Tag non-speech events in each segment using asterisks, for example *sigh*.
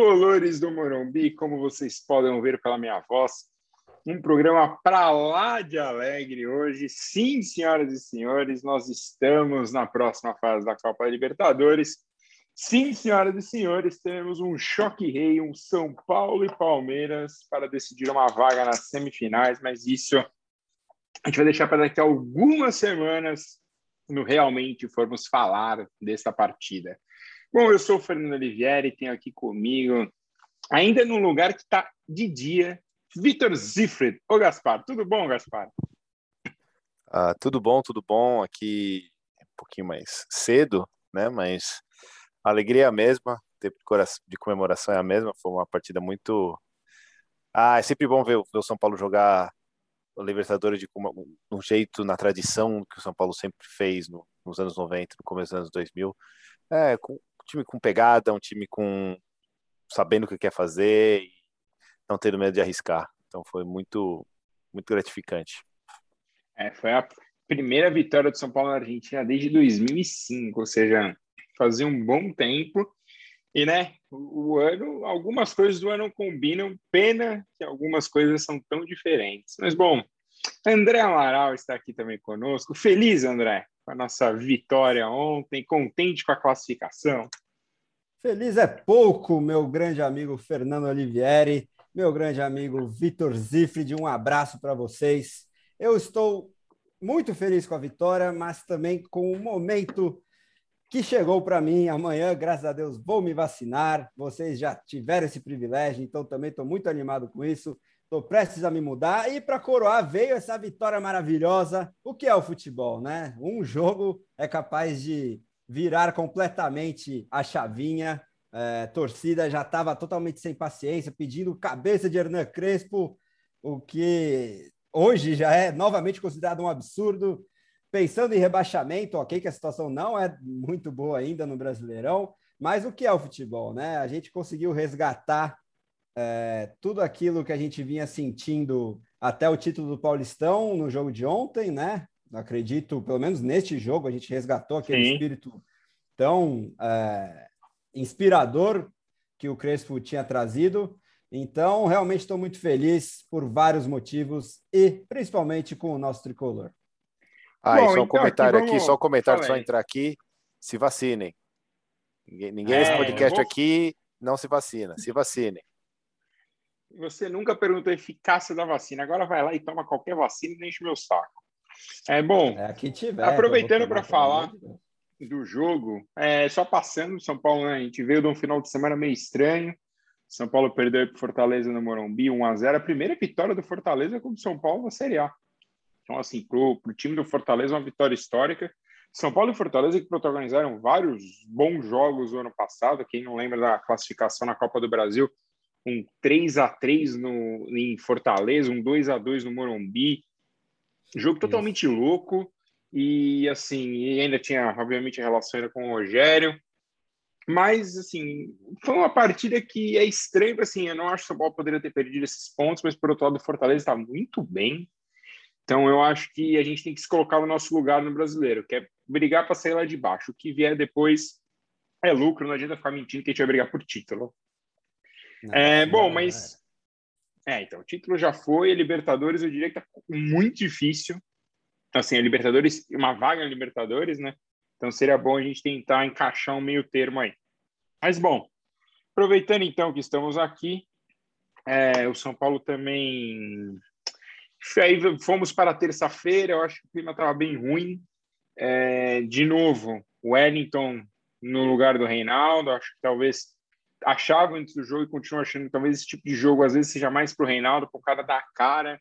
tricolores do Morumbi, como vocês podem ver pela minha voz, um programa para lá de alegre hoje. Sim, senhoras e senhores, nós estamos na próxima fase da Copa Libertadores. Sim, senhoras e senhores, teremos um choque rei, um São Paulo e Palmeiras para decidir uma vaga nas semifinais, mas isso a gente vai deixar para daqui a algumas semanas, no realmente formos falar dessa partida. Bom, eu sou o Fernando Olivieri tenho aqui comigo, ainda num lugar que está de dia, Vitor Zifred. Ô, Gaspar, tudo bom, Gaspar? Ah, tudo bom, tudo bom. Aqui é um pouquinho mais cedo, né? Mas a alegria é a mesma, o tempo de comemoração é a mesma. Foi uma partida muito. Ah, é sempre bom ver, o São Paulo jogar o Libertadores de um jeito, na tradição que o São Paulo sempre fez no, nos anos 90, no começo dos anos 2000. É, com, time com pegada, um time com sabendo o que quer fazer e não tendo medo de arriscar. Então foi muito, muito gratificante. É, foi a primeira vitória do São Paulo na Argentina desde 2005, ou seja, fazia um bom tempo. E, né, o, ano, algumas coisas do ano combinam, pena que algumas coisas são tão diferentes. Mas, bom, André Amaral está aqui também conosco. Feliz, André, com a nossa vitória ontem, contente com a classificação. Feliz é pouco, meu grande amigo Fernando Olivieri, meu grande amigo Vitor Zifrid, um abraço para vocês. Eu estou muito feliz com a vitória, mas também com o momento que chegou para mim amanhã, graças a Deus, vou me vacinar. Vocês já tiveram esse privilégio, então também estou muito animado com isso. Estou prestes a me mudar e para coroar veio essa vitória maravilhosa. O que é o futebol, né? Um jogo é capaz de virar completamente a chavinha. É, torcida já estava totalmente sem paciência, pedindo cabeça de Hernan Crespo, o que hoje já é novamente considerado um absurdo. Pensando em rebaixamento, ok, que a situação não é muito boa ainda no Brasileirão, mas o que é o futebol, né? A gente conseguiu resgatar é, tudo aquilo que a gente vinha sentindo até o título do Paulistão no jogo de ontem, né? Acredito, pelo menos neste jogo, a gente resgatou aquele Sim. espírito tão é, inspirador que o Crespo tinha trazido. Então, realmente estou muito feliz por vários motivos e principalmente com o nosso tricolor. Ah, Bom, e só um então, comentário aqui, vamos... só um comentário, só entrar aqui, se vacinem. Ninguém, ninguém é, nesse podcast vou... aqui não se vacina, se vacinem. Você nunca perguntou a eficácia da vacina, agora vai lá e toma qualquer vacina e não enche meu saco. É bom. É, tiver, aproveitando para falar do jogo, é, só passando, São Paulo, né, a gente veio de um final de semana meio estranho. São Paulo perdeu para Fortaleza no Morumbi, 1 a 0 A primeira vitória do Fortaleza como São Paulo na Série A. Então, assim, para o time do Fortaleza, uma vitória histórica. São Paulo e Fortaleza que protagonizaram vários bons jogos no ano passado. Quem não lembra da classificação na Copa do Brasil, um 3 a 3 no, em Fortaleza, um 2 a 2 no Morumbi. Jogo totalmente Isso. louco. E, assim, e ainda tinha, obviamente, relação com o Rogério. Mas, assim, foi uma partida que é estranha, assim, eu não acho que o São Paulo poderia ter perdido esses pontos, mas, por outro lado, o Fortaleza está muito bem, então, eu acho que a gente tem que se colocar no nosso lugar no brasileiro, que é brigar para sair lá de baixo. O que vier depois é lucro, não adianta ficar mentindo que a gente vai brigar por título. Não, é, bom, não, mas. É. é, então, o título já foi, a Libertadores, eu diria que tá muito difícil. Assim, a Libertadores, uma vaga na Libertadores, né? Então seria bom a gente tentar encaixar um meio termo aí. Mas bom, aproveitando então que estamos aqui, é, o São Paulo também Aí fomos para terça-feira, eu acho que o clima estava bem ruim. É, de novo, Wellington no lugar do Reinaldo, acho que talvez achava antes do jogo e continuo achando que talvez esse tipo de jogo às vezes seja mais para o Reinaldo, por cara da cara.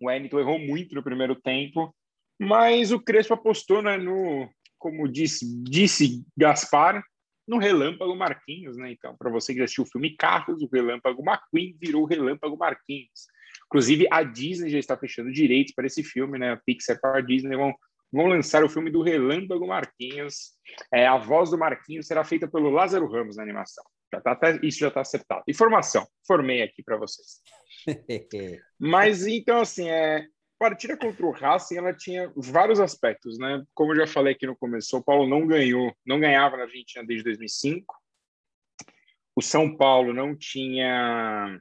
O Wellington errou muito no primeiro tempo, mas o Crespo apostou né, no, como disse, disse Gaspar, no Relâmpago Marquinhos, né? Então, para você que assistiu o filme Carros, o Relâmpago McQueen virou Relâmpago Marquinhos. Inclusive, a Disney já está fechando direitos para esse filme, né? A Pixar para a Disney vão, vão lançar o filme do Relâmpago Marquinhos. É, a voz do Marquinhos será feita pelo Lázaro Ramos na animação. Já tá, isso já está acertado. Informação, formei aqui para vocês. *laughs* Mas então, assim, é, partida contra o Racing, ela tinha vários aspectos, né? Como eu já falei aqui no começo, o Paulo não ganhou, não ganhava na Argentina desde 2005. o São Paulo não tinha.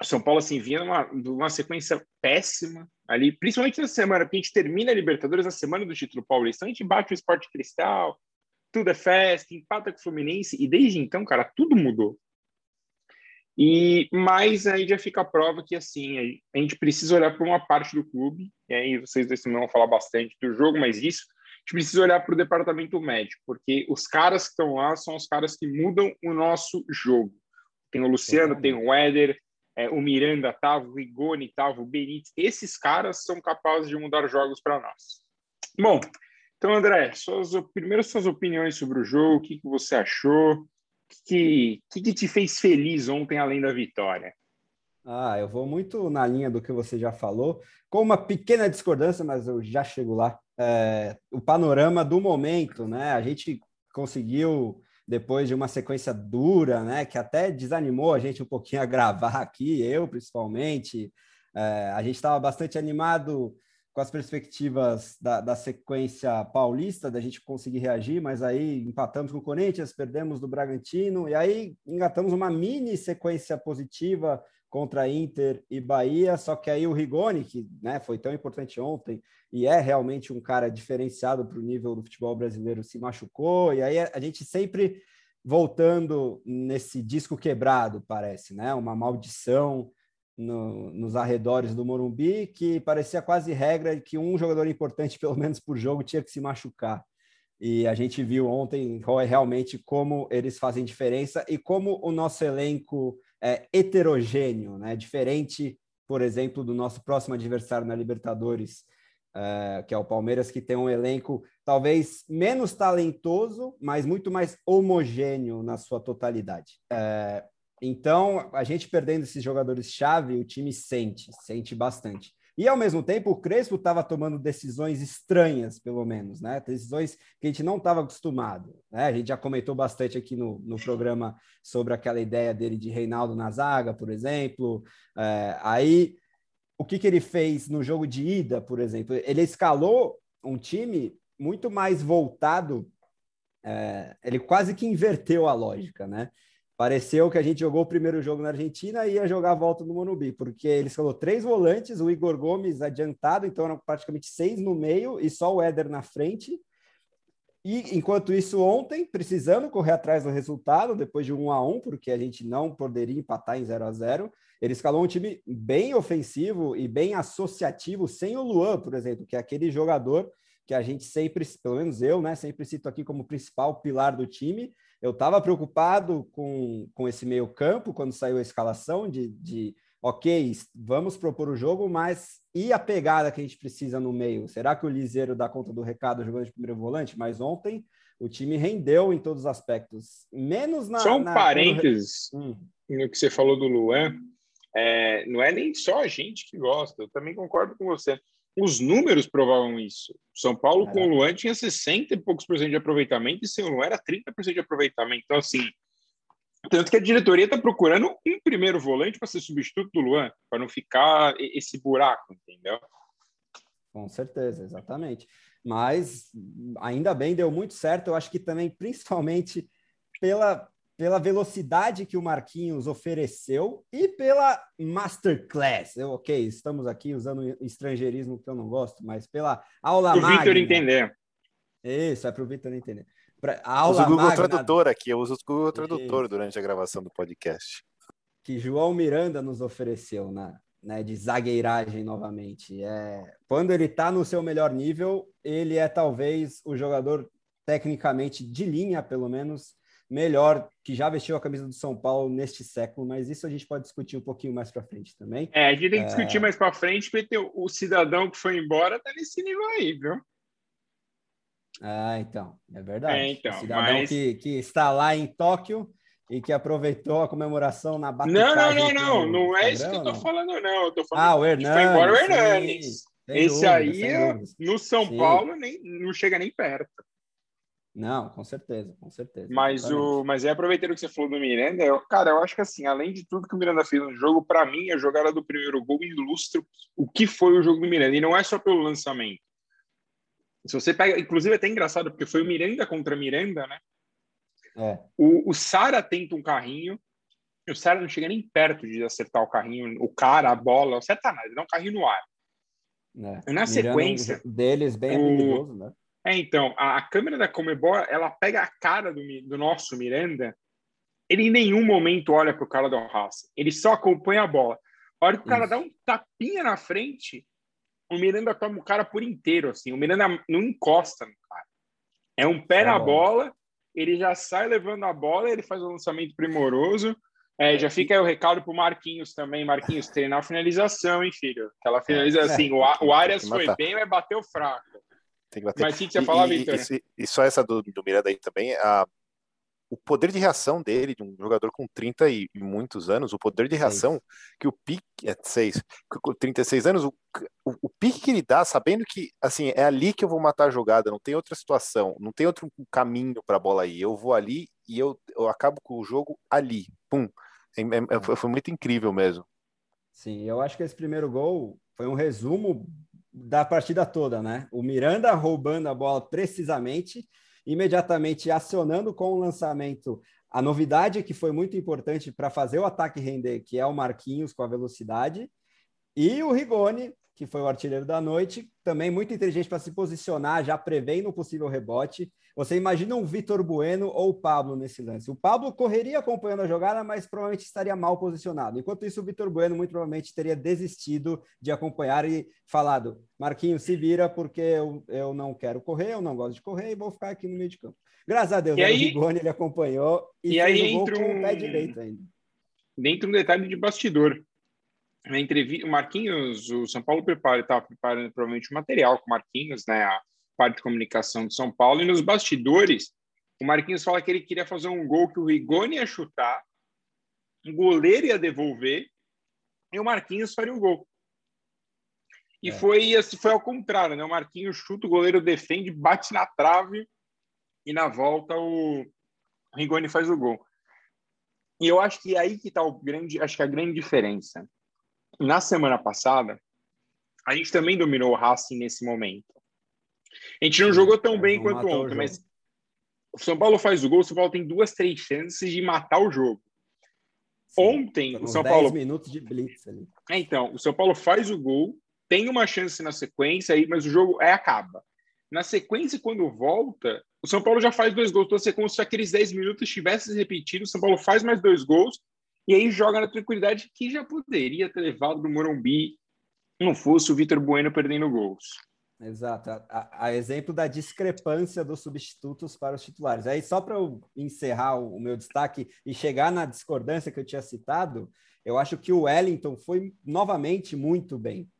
O São Paulo assim vinha numa, numa sequência péssima ali, principalmente na semana, porque a gente termina a Libertadores na semana do título paulista, a gente bate o Esporte Cristal, tudo é festa, empata com o Fluminense, e desde então, cara, tudo mudou. E mais aí já fica a prova que assim a gente precisa olhar para uma parte do clube, e aí vocês dois vão falar bastante do jogo, mas isso a gente precisa olhar para o departamento médico, porque os caras que estão lá são os caras que mudam o nosso jogo. Tem o Luciano, tem o Éder, é, o Miranda tava, o Rigoni tava, o Benítez. Esses caras são capazes de mudar jogos para nós. Bom, então, André, suas, primeiro suas opiniões sobre o jogo, o que, que você achou, o que, que, que te fez feliz ontem, além da vitória? Ah, eu vou muito na linha do que você já falou, com uma pequena discordância, mas eu já chego lá. É, o panorama do momento, né? A gente conseguiu, depois de uma sequência dura, né? Que até desanimou a gente um pouquinho a gravar aqui, eu principalmente. É, a gente estava bastante animado com as perspectivas da, da, sequência paulista, da gente conseguir reagir, mas aí empatamos com o Corinthians, perdemos do Bragantino, e aí engatamos uma mini sequência positiva contra Inter e Bahia, só que aí o Rigoni, que né, foi tão importante ontem e é realmente um cara diferenciado para o nível do futebol brasileiro, se machucou, e aí a gente sempre voltando nesse disco quebrado, parece, né? Uma maldição no, nos arredores do Morumbi, que parecia quase regra que um jogador importante, *laughs* pelo menos por jogo, tinha que se machucar. E a gente viu ontem realmente como eles fazem diferença e como o nosso elenco é heterogêneo, né? diferente, por exemplo, do nosso próximo adversário na Libertadores, é, que é o Palmeiras, que tem um elenco talvez menos talentoso, mas muito mais homogêneo na sua totalidade. É, então, a gente perdendo esses jogadores-chave, o time sente, sente bastante. E, ao mesmo tempo, o Crespo estava tomando decisões estranhas, pelo menos, né? Decisões que a gente não estava acostumado. Né? A gente já comentou bastante aqui no, no programa sobre aquela ideia dele de Reinaldo na zaga, por exemplo. É, aí, o que, que ele fez no jogo de ida, por exemplo? Ele escalou um time muito mais voltado, é, ele quase que inverteu a lógica, né? Pareceu que a gente jogou o primeiro jogo na Argentina e ia jogar a volta no Morumbi, porque eles falou três volantes, o Igor Gomes adiantado, então eram praticamente seis no meio e só o Éder na frente. E enquanto isso, ontem, precisando correr atrás do resultado, depois de um a um, porque a gente não poderia empatar em 0 a 0 ele escalou um time bem ofensivo e bem associativo, sem o Luan, por exemplo, que é aquele jogador que a gente sempre, pelo menos eu, né, sempre cito aqui como principal pilar do time, eu estava preocupado com, com esse meio campo quando saiu a escalação de, de ok, vamos propor o jogo, mas e a pegada que a gente precisa no meio? Será que o Liseiro dá conta do recado jogando de primeiro volante? Mas ontem o time rendeu em todos os aspectos, menos na. Só um na... parênteses hum. no que você falou do Luan. É, não é nem só a gente que gosta, eu também concordo com você. Os números provavam isso. São Paulo é. com o Luan tinha 60 e poucos por cento de aproveitamento e sem o Luan era 30% de aproveitamento. Então, assim, tanto que a diretoria está procurando um primeiro volante para ser substituto do Luan, para não ficar esse buraco, entendeu? Com certeza, exatamente. Mas ainda bem, deu muito certo. Eu acho que também, principalmente pela pela velocidade que o Marquinhos ofereceu e pela masterclass. Eu, ok, estamos aqui usando estrangeirismo que eu não gosto, mas pela aula Para o Vitor entender. Isso, é para o Vitor entender. Pra, aula uso o Google magna... Tradutor aqui, eu uso o Google Tradutor durante a gravação do podcast. Que João Miranda nos ofereceu na, né, de zagueiragem novamente. É, quando ele está no seu melhor nível, ele é talvez o jogador tecnicamente de linha, pelo menos, melhor que já vestiu a camisa do São Paulo neste século, mas isso a gente pode discutir um pouquinho mais para frente também. É, a gente tem que é... discutir mais para frente, porque o cidadão que foi embora tá nesse nível aí, viu? Ah, então, é verdade. É, então, o cidadão mas... que, que está lá em Tóquio e que aproveitou a comemoração na Não, não, não, não, não é isso que eu tô falando, não. Eu tô falando ah, o Hernandes. Foi embora o Hernandes. Esse aí, no São. Paulo, nem, não chega nem perto. Não, com certeza, com certeza. Mas, o, mas é aproveitando que você falou do Miranda, eu, cara, eu acho que assim, além de tudo que o Miranda fez no jogo, para mim, a jogada do primeiro gol ilustra o que foi o jogo do Miranda. E não é só pelo lançamento. Se você pega, inclusive é até engraçado, porque foi o Miranda contra Miranda, né? É. O, o Sara tenta um carrinho, o Sara não chega nem perto de acertar o carrinho, o cara, a bola, acerta nada, dá um carrinho no ar. É. Na sequência. Deles, bem o... habilidoso, né? É, então, a, a, câmera da Comebol, ela pega a cara do, do nosso Miranda, ele em nenhum momento olha para o cara do Haas, ele só acompanha a bola. A hora que o cara Isso. dá um tapinha na frente, o Miranda toma o cara por inteiro, assim, o Miranda não encosta no cara. É um pé é na bola, ele já sai levando a bola, ele faz um lançamento primoroso, é, já fica aí o recado para o Marquinhos também. Marquinhos, treinar a finalização, hein, filho? Aquela finaliza é, assim, o, o Arias foi bem, mas bateu fraco. Tem que bater. Mas o que você falar, Vitor? E, e, só essa do, do Miranda aí também, a, o poder de reação dele, de um jogador com 30 e, e muitos anos, o poder de reação seis. que o pique é 6, 36 anos, o, o, o, pique que ele dá, sabendo que assim, é ali que eu vou matar a jogada, não tem outra situação, não tem outro caminho para a bola aí. Eu vou ali e eu, eu acabo com o jogo ali. Pum. É, é, é, foi muito incrível mesmo. Sim, eu acho que esse primeiro gol foi um resumo da partida toda, né? O Miranda roubando a bola precisamente, imediatamente acionando com o lançamento a novidade que foi muito importante para fazer o ataque render, que é o Marquinhos com a velocidade, e o Rigoni, que foi o artilheiro da noite, também muito inteligente para se posicionar, já prevendo o possível rebote. Você imagina um Vitor Bueno ou o Pablo nesse lance. O Pablo correria acompanhando a jogada, mas provavelmente estaria mal posicionado. Enquanto isso, o Vitor Bueno muito provavelmente teria desistido de acompanhar e falado: Marquinhos, se vira, porque eu, eu não quero correr, eu não gosto de correr e vou ficar aqui no meio de campo. Graças a Deus, e aí, o Rigoni ele acompanhou e, e aí entra um... com o pé direito ainda. Dentro um detalhe de bastidor. Na entrevista, o Marquinhos, o São Paulo prepara, estava preparando provavelmente o material com o Marquinhos, né? A parte de comunicação de São Paulo, e nos bastidores, o Marquinhos fala que ele queria fazer um gol que o Rigoni ia chutar, o goleiro ia devolver, e o Marquinhos faria o gol. E é. foi, foi ao contrário, né? O Marquinhos chuta, o goleiro defende, bate na trave, e na volta o Rigoni faz o gol. E eu acho que é aí que está o grande, acho que a grande diferença. Na semana passada, a gente também dominou o Racing nesse momento. A gente não jogou tão é, bem quanto ontem, mas o São Paulo faz o gol, o São Paulo tem duas, três chances de matar o jogo. Sim, ontem, o São Paulo. minutos de blitz ali. É, então, o São Paulo faz o gol, tem uma chance na sequência aí, mas o jogo é acaba. Na sequência, quando volta, o São Paulo já faz dois gols. Então, é como se aqueles 10 minutos tivessem repetido. O São Paulo faz mais dois gols e aí joga na tranquilidade que já poderia ter levado do Morumbi não fosse o Vitor Bueno perdendo gols. Exato. A, a, exemplo da discrepância dos substitutos para os titulares. Aí, só para eu encerrar o, o, meu destaque e chegar na discordância que eu tinha citado, eu acho que o Wellington foi novamente muito bem.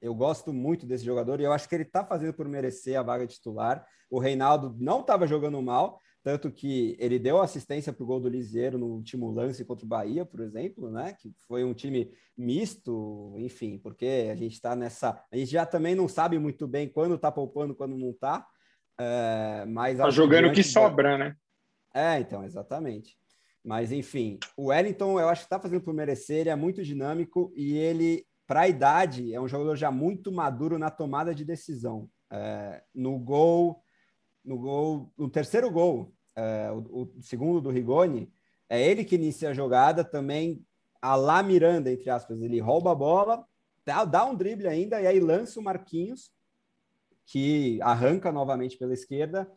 Eu gosto muito desse jogador e eu acho que ele está fazendo por merecer a vaga titular. O Reinaldo não estava jogando mal, tanto que ele deu assistência para o gol do Liseiro no último lance contra o Bahia, por exemplo, né? Que foi um time misto, enfim, porque a gente está nessa. A gente já também não sabe muito bem quando está poupando, quando não está. É, mas tá jogando o que sobra, né? É, então, exatamente. Mas, enfim, o Wellington, eu acho que está fazendo por merecer, ele é muito dinâmico e ele, para a idade, é um jogador já muito maduro na tomada de decisão. É, no gol, no gol, no terceiro gol, é, o, o, segundo do Rigoni, é ele que inicia a jogada também a lá Miranda, entre aspas. Ele rouba a bola, dá, dá um drible ainda, e aí lança o Marquinhos, que arranca novamente pela esquerda,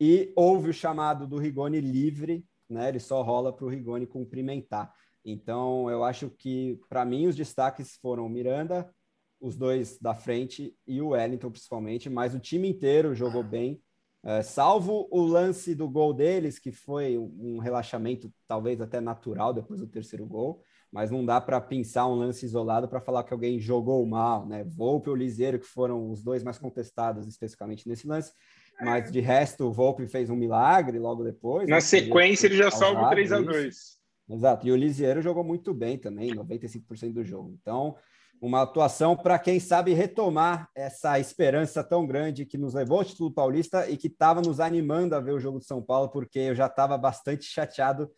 e houve o chamado do Rigoni livre, né? Ele só rola para o Rigoni cumprimentar. Então, eu acho que, para mim, os destaques foram o Miranda, os dois da frente e o Wellington, principalmente, mas o time inteiro jogou bem. É, salvo o lance do gol deles, que foi um relaxamento talvez até natural depois do terceiro gol, mas não dá para pensar um lance isolado para falar que alguém jogou mal, né? Volpe ou Liseiro, que foram os dois mais contestados especificamente nesse lance, mas de resto o Volpe fez um milagre logo depois. Na né? sequência ele já salva o 3 a 2 Exato, e o Liseiro jogou muito bem também, 95% do jogo. Então, uma atuação para quem sabe retomar essa esperança tão grande que nos levou ao título paulista e que estava nos animando a ver o jogo de São Paulo, porque eu já estava bastante chateado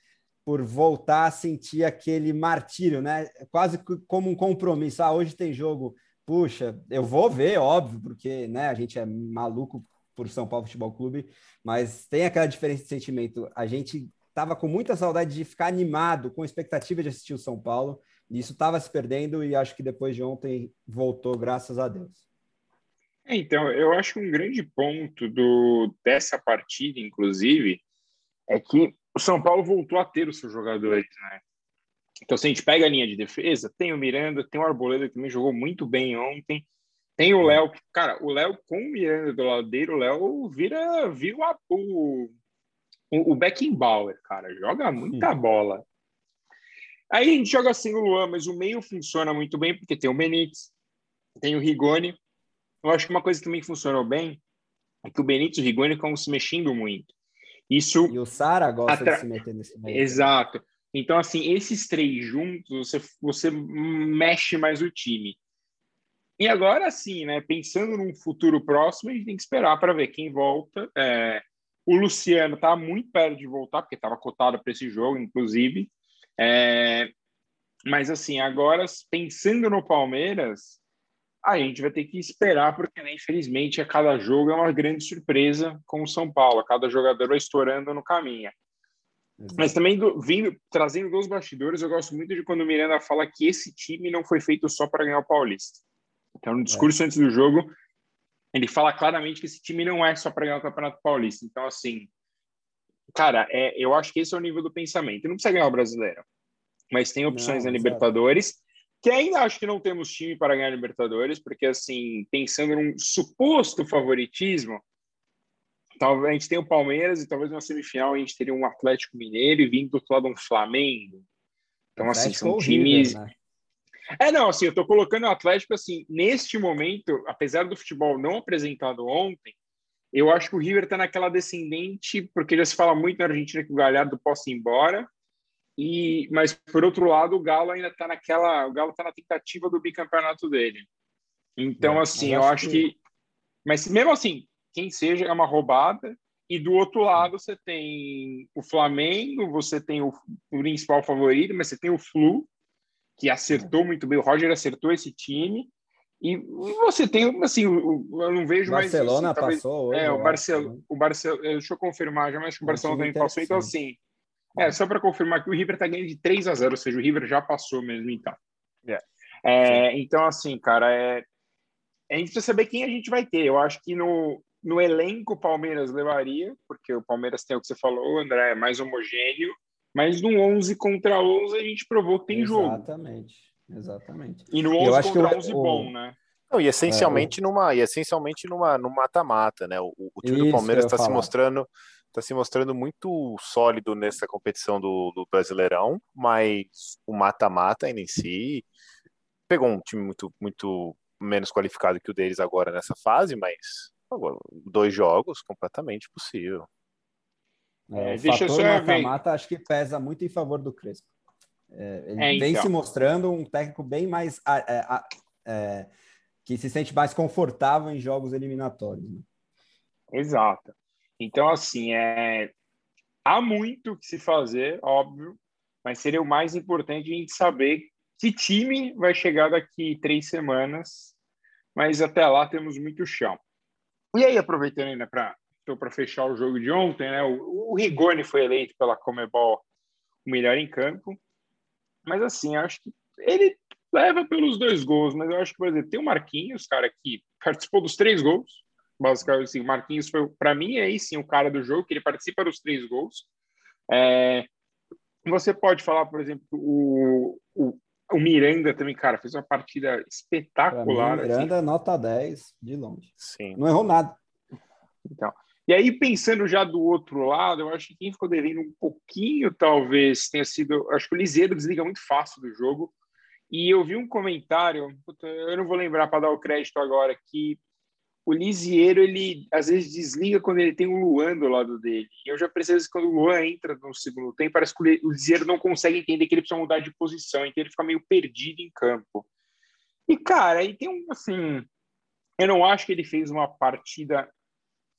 por voltar a sentir aquele martírio, né? Quase como um compromisso. Ah, hoje tem jogo. Puxa, eu vou ver, óbvio, porque né, a gente é maluco por São Paulo Futebol Clube, mas tem aquela diferença de sentimento. A gente estava com muita saudade de ficar animado, com expectativa de assistir o São Paulo. Isso estava se perdendo e acho que depois de ontem voltou, graças a Deus. É, então, eu acho que um grande ponto do, dessa partida, inclusive, é que o São Paulo voltou a ter os seus jogadores, né? Então, se a gente pega a linha de defesa, tem o Miranda, tem o Arboleda que também jogou muito bem ontem, tem o Léo, cara, o Léo com o Miranda do lado dele, o Léo vira, vira o, o, o Beckenbauer, cara, joga muita bola. Aí a gente joga assim o Luan, mas o meio funciona muito bem porque tem o Benítez, tem o Rigoni. Eu acho que uma coisa que também funcionou bem é que o Benítez e o Rigoni estão se mexendo muito. Isso e o Sara gosta atra... de se meter nesse meio. Exato. Então, assim, esses três juntos, você, você mexe mais o time. E agora sim, né? Pensando num futuro próximo, a gente tem que esperar para ver quem volta. É, o Luciano está muito perto de voltar, porque estava cotado para esse jogo, inclusive. É, mas, assim, agora, pensando no Palmeiras, a gente vai ter que esperar, porque, né, infelizmente, a cada jogo é uma grande surpresa com o São Paulo. Cada jogador vai estourando no caminho. Exato. Mas também do, vindo, trazendo dos bastidores, eu gosto muito de quando o Miranda fala que esse time não foi feito só para ganhar o Paulista. Então, no discurso é. antes do jogo, ele fala claramente que esse time não é só para ganhar o Campeonato Paulista. Então, assim, cara, é, eu acho que esse é o nível do pensamento. Não precisa ganhar o brasileiro, mas tem opções não, na Libertadores, que ainda acho que não temos time para ganhar a Libertadores, porque, assim, pensando num suposto favoritismo, talvez a gente tem o Palmeiras e talvez na semifinal a gente teria um Atlético Mineiro e vindo do outro lado um Flamengo. Então, assim, são times. River, né? É, não, assim, eu tô colocando o Atlético, assim, neste momento, apesar do futebol não apresentado ontem, eu acho que o River tá naquela descendente, porque já se fala muito na Argentina que o Galhardo possa ir embora, e, mas por outro lado, o Galo ainda tá naquela, o Galo tá na tentativa do bicampeonato dele. Então, é, assim, eu acho que... que... Mas mesmo assim, quem seja, é uma roubada, e do outro lado você tem o Flamengo, você tem o, o principal favorito, mas você tem o Flu, que acertou muito bem. O Roger acertou esse time. E você tem, assim, eu não vejo mais. Barcelona assim, passou hoje. É, o Barcelona. Né? O Barcelona. Deixa eu confirmar já, mas que o Barcelona também passou. Então, assim. É, só para confirmar que o River está ganhando de 3 a 0, ou seja, o River já passou mesmo, então. Yeah. É, é então, assim, cara, é, a gente precisa saber quem a gente vai ter. Eu acho que no, no elenco o Palmeiras levaria, porque o Palmeiras tem o que você falou, André, é mais homogêneo. Mas no 11 contra 11 a gente provou que tem exatamente, jogo. Exatamente, exatamente. E no 11 eu acho contra que o, 11 o... bom, né? Não, e essencialmente é, numa, e essencialmente numa, no mata-mata, né? O, o time do Palmeiras está se mostrando está se mostrando muito sólido nessa competição do, do Brasileirão, mas o mata-mata ainda em si pegou um time muito, muito menos qualificado que o deles agora nessa fase, mas agora, dois jogos completamente possível. É, é, o deixa fator mata-mata acho que pesa muito em favor do Crespo. É, ele é, vem então. se mostrando um técnico bem mais é, é, que se sente mais confortável em jogos eliminatórios. Né? Exato. Então, assim, é... há muito que se fazer, óbvio, mas seria o mais importante a gente saber que time vai chegar daqui três semanas, mas até lá temos muito chão. E aí, aproveitando ainda para para fechar o jogo de ontem, né? O, o Rigoni foi eleito pela Comebol o melhor em campo. Mas assim, acho que ele leva pelos dois gols, mas eu acho que, por exemplo, tem o Marquinhos, cara, que participou dos três gols. Basicamente, assim, o Marquinhos foi, para mim, é aí sim o cara do jogo, que ele participa dos três gols. É, você pode falar, por exemplo, o, o, o Miranda também, cara, fez uma partida espetacular. Mim, Miranda, assim. nota 10 de longe. Sim. Não errou nada. Então, e aí, pensando já do outro lado, eu acho que quem ficou devendo um pouquinho, talvez, tenha sido. Acho que o Liseiro desliga muito fácil do jogo. E eu vi um comentário, eu não vou lembrar para dar o crédito agora, que o Lisieiro, ele às vezes desliga quando ele tem o Luan do lado dele. E eu já percebi que quando o Luan entra no segundo tempo, parece que o Lisieiro não consegue entender que ele precisa mudar de posição, então ele fica meio perdido em campo. E, cara, aí tem um, assim, eu não acho que ele fez uma partida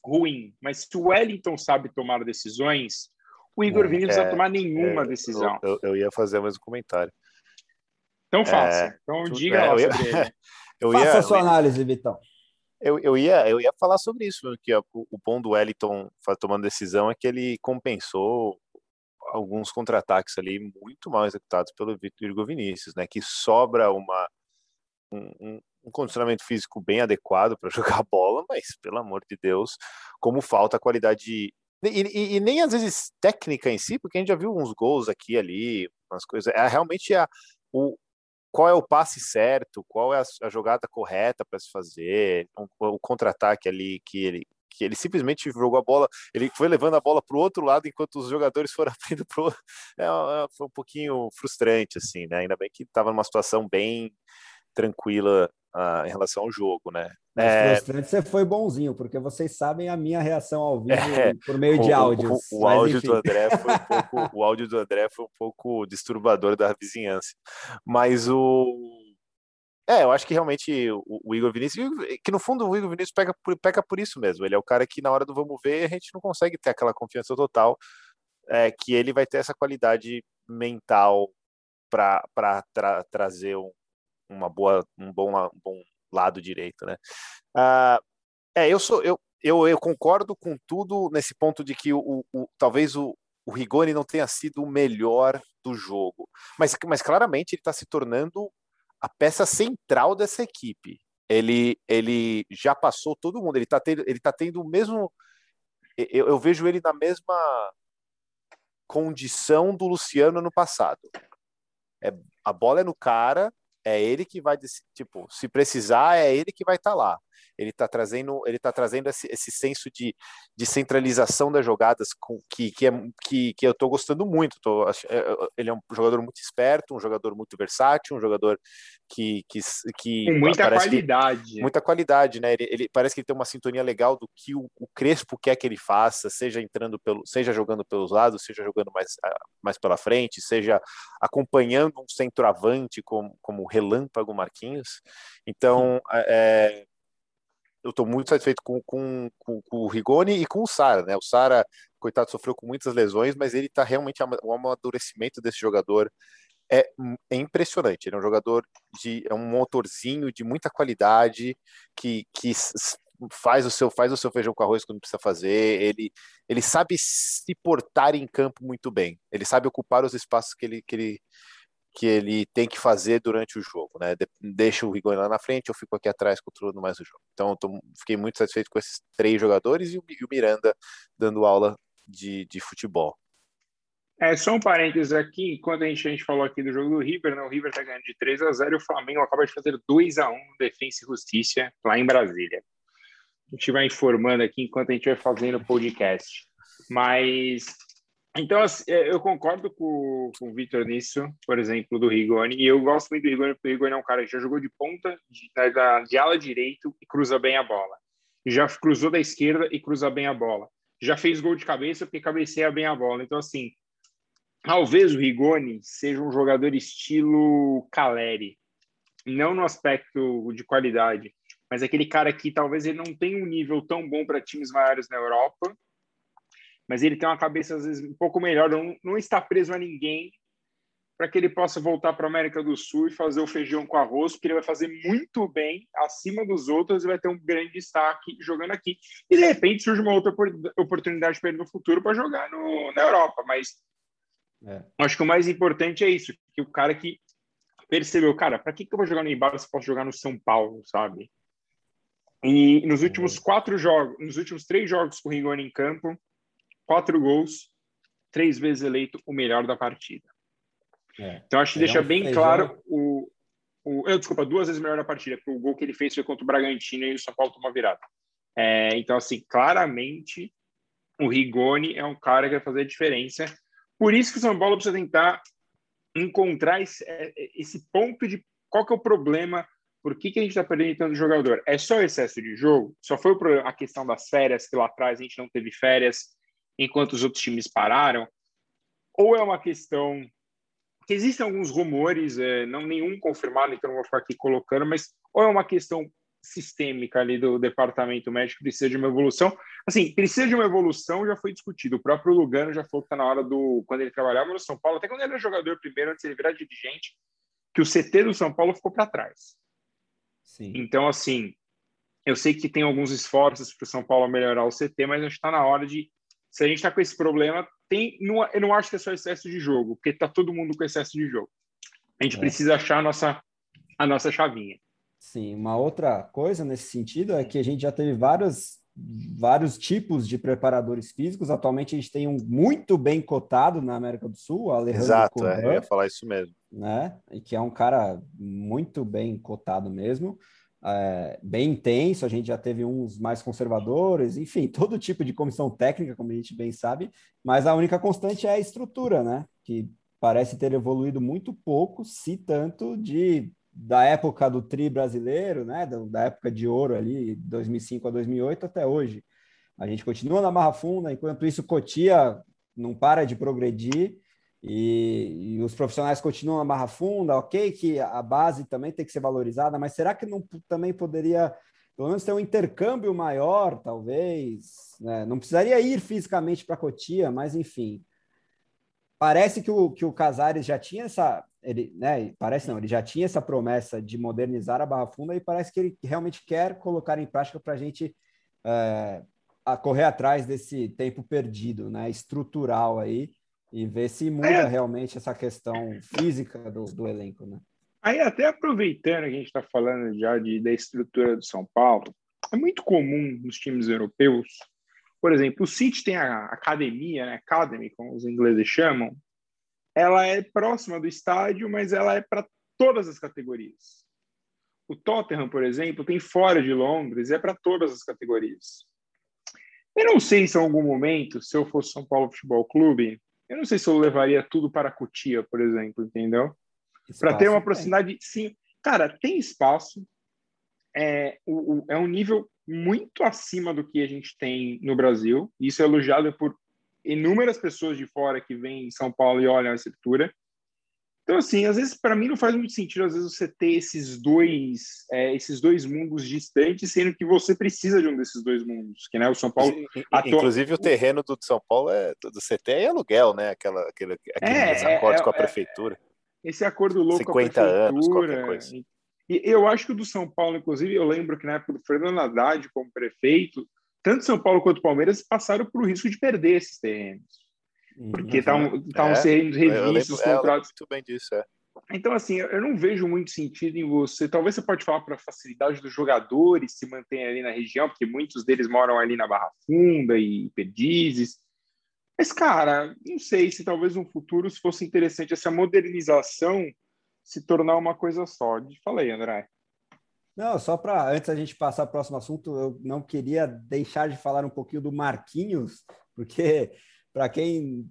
ruim, mas se o Wellington sabe tomar decisões, o Igor é, Vinícius não vai tomar nenhuma é, decisão. Eu, eu, ia fazer mais um comentário. Então faça. É, então diga é, lá ia, sobre ele. *laughs* eu ia, faça a sua análise, Vitão. Eu, eu, ia, eu ia falar sobre isso, que o, o bom do Wellington tomando decisão é que ele compensou alguns contra-ataques ali muito mal executados pelo Vitor Vinícius, né? Que sobra uma um, um condicionamento físico bem adequado para *laughs* jogar bola, mas pelo amor de Deus, como falta qualidade e, e, e, nem às vezes técnica em si, porque a gente já viu uns gols aqui ali, umas coisas. É realmente a, o, qual é o passe certo, qual é a, a jogada correta para se fazer, o, o contra-ataque ali que ele que ele simplesmente jogou a bola, ele foi levando a bola para o outro lado enquanto os jogadores foram *laughs* abrindo para o é, é, foi um pouquinho frustrante assim, né? Ainda bem que estava numa situação bem tranquila em relação ao jogo, né? Mas é... frustrante você foi bonzinho, porque vocês sabem a minha reação ao vivo *laughs* é, por meio de áudios. O, o, o áudio do André foi um pouco, *laughs* o áudio do André foi um pouco disturbador da vizinhança. Mas o é, eu acho que realmente o, o Igor Vinícius, que no fundo o Igor Vinícius pega por, peca por isso mesmo. Ele é o cara que na hora do vamos ver a gente não consegue ter aquela confiança total é, que ele vai ter essa qualidade mental para tra trazer um, uma boa, um bom, um bom lado direito, né? Ah, é, eu sou, eu, eu, eu concordo com tudo nesse ponto de que o, o talvez o, o Rigoni não tenha sido o melhor do jogo, mas, mas claramente ele está se tornando a peça central dessa equipe. Ele, ele já passou todo mundo, ele está tendo, ele tá tendo o mesmo. Eu, eu vejo ele na mesma condição do Luciano no passado. É, a bola é no cara, é ele que vai, tipo, se precisar, é ele que vai estar tá lá. Ele está trazendo, ele tá trazendo esse, esse senso de, de centralização das jogadas com, que, que, é, que, que eu estou gostando muito. Tô, é, é, ele é um jogador muito esperto, um jogador muito versátil, um jogador que. que, que com muita qualidade. Que, muita qualidade, né? Ele, ele, parece que ele tem uma sintonia legal do que o, o, Crespo quer que ele faça, seja entrando pelo, seja jogando pelos lados, seja jogando mais, ah, mais pela frente, seja acompanhando um centroavante como, como o Relâmpago Marquinhos. Então, é, eu estou muito satisfeito com, com, com, com, o Rigoni e com o Sara, né? O Sara, coitado, sofreu com muitas lesões, mas ele está realmente o amadurecimento desse jogador é, é, impressionante. Ele é um jogador de é um motorzinho de muita qualidade que, que faz o seu faz o seu feijão com arroz quando precisa fazer. Ele ele sabe se portar em campo muito bem. Ele sabe ocupar os espaços que ele que ele que ele tem que fazer durante o jogo, né? deixa o Rigoni lá na frente, eu fico aqui atrás controlando mais o jogo. Então, tô, fiquei muito satisfeito com esses três jogadores e o, e o Miranda dando aula de, de futebol. É, só um parênteses aqui, enquanto a gente, a gente falou aqui do jogo do River, né, o River tá ganhando de 3 a 0 e o Flamengo acaba de fazer 2 a 1 no Defensa e Justiça lá em Brasília. A gente vai informando aqui enquanto a gente vai fazendo o podcast. Mas então, assim, é, eu concordo com, com o Vitor nisso, por exemplo, do Rigoni, e eu gosto muito do Rigoni, porque o Rigoni é um cara que já jogou de ponta, de, da, de ala direito e cruza bem a bola. Já cruzou da esquerda e cruza bem a bola. Já fez gol de cabeça porque cabeceia bem a bola. Então, assim, talvez o Rigoni seja um jogador estilo Caleri, não no aspecto de qualidade, mas aquele cara que talvez ele não tenha um nível tão bom para times maiores na Europa, mas ele tem uma cabeça às vezes um pouco melhor, não, não está preso a ninguém para que ele possa voltar para a América do Sul e fazer o feijão com arroz, porque ele vai fazer muito bem acima dos outros e vai ter um grande destaque jogando aqui. E de repente surge uma outra oportunidade para ele no futuro para jogar no, na Europa. Mas é. acho que o mais importante é isso, que o cara que percebeu, cara, para que, que eu vou jogar no Ibarra se posso jogar no São Paulo, sabe? E nos últimos quatro jogos, nos últimos três jogos com o Rigoni em campo, quatro gols, três vezes eleito o melhor da partida. É. Então, acho que deixa bem feijão. claro o, o. Eu, desculpa, duas vezes melhor da partida, porque o gol que ele fez foi contra o Bragantino e o São Paulo tomou virada. É, então, assim, claramente, o Rigoni é um cara que vai fazer a diferença. Por isso que o São Paulo precisa tentar encontrar esse, é, esse ponto de qual que é o problema, por que, que a gente está perdendo tanto jogador? É só excesso de jogo? Só foi a questão das férias, que lá atrás a gente não teve férias, enquanto os outros times pararam? Ou é uma questão que existem alguns rumores, é, não nenhum confirmado, então não vou ficar aqui colocando, mas ou é uma questão sistêmica ali do departamento médico precisa de uma evolução. Assim, precisa de uma evolução, já foi discutido. O próprio Lugano já falou que está na hora do quando ele trabalhava no São Paulo, até quando ele era jogador primeiro, antes de ele virar dirigente, que o CT do São Paulo ficou para trás. Sim. Então, assim, eu sei que tem alguns esforços para o São Paulo melhorar o CT, mas acho que está na hora de se a gente está com esse problema, tem, não, eu não acho que é só excesso de jogo, porque tá todo mundo com excesso de jogo. A gente é. precisa achar a nossa, a nossa chavinha. Sim, uma outra coisa nesse sentido é que a gente já teve vários, vários tipos de preparadores físicos. Atualmente a gente tem um muito bem cotado na América do Sul, Alejandro Exato, é, eu ia falar isso mesmo. Né? E que é um cara muito bem cotado mesmo. É, bem intenso, a gente já teve uns mais conservadores, enfim, *laughs* todo tipo de comissão técnica, como a gente bem sabe, mas a única constante é a estrutura, né? Que parece ter evoluído muito pouco, se tanto de da época do tri brasileiro, né, da, época de ouro ali, 2005 a 2008 até hoje. A gente continua na Barra Funda, enquanto isso Cotia não para de progredir e, e, os profissionais continuam na Barra Funda, ok que a base também tem que ser valorizada, mas será que não também poderia pelo menos ter um intercâmbio maior, talvez, né? não precisaria ir fisicamente para Cotia, mas enfim, parece que o, que o Casares já tinha essa, ele, né, parece não, ele já tinha essa promessa de modernizar a Barra Funda e parece que ele realmente quer colocar em prática para a gente é, a correr atrás desse tempo perdido, né, estrutural aí, e ver se muda é. realmente essa questão física do, do elenco, né. Aí, até aproveitando que a gente está falando já de, da estrutura do São Paulo, é muito comum nos times europeus, por exemplo, o City tem a academia, né, Academy, como os ingleses chamam, ela é próxima do estádio, mas ela é para todas as categorias. O Tottenham, por exemplo, tem fora de Londres, é para todas as categorias. Eu não sei se em algum momento, se eu fosse São Paulo Futebol Clube, eu não sei se eu levaria tudo para Cotia, por exemplo, entendeu? Para ter uma proximidade, sim. Cara, tem espaço. É, o, o, é um nível muito acima do que a gente tem no Brasil. Isso é elogiado por inúmeras pessoas de fora que vêm em São Paulo e olham a estrutura. Então, assim, às vezes, para mim, não faz muito sentido, às vezes, você ter esses dois, é, esses dois mundos distantes, sendo que você precisa de um desses dois mundos, que, né, o São Paulo... Inclusive, o terreno do São Paulo, é, do CT é aluguel, né, Aquela, aquele, aqueles é, acordos é, com a é, prefeitura. Esse acordo louco 50 com a prefeitura. anos, qualquer coisa. E eu acho que o do São Paulo, inclusive, eu lembro que na época do Fernando Haddad como prefeito, tanto São Paulo quanto Palmeiras passaram por o risco de perder esses terrenos. Porque estavam uhum. é, sendo revistos, lembro, contratos. muito bem disso, é. Então, assim, eu não vejo muito sentido em você. Talvez você pode falar para a facilidade dos jogadores se manterem ali na região, porque muitos deles moram ali na Barra Funda e Perdizes. Mas, cara, não sei se talvez no futuro se fosse interessante essa modernização se tornar uma coisa só. Falei, André. Não, só para antes a gente passar para o próximo assunto, eu não queria deixar de falar um pouquinho do Marquinhos, porque para quem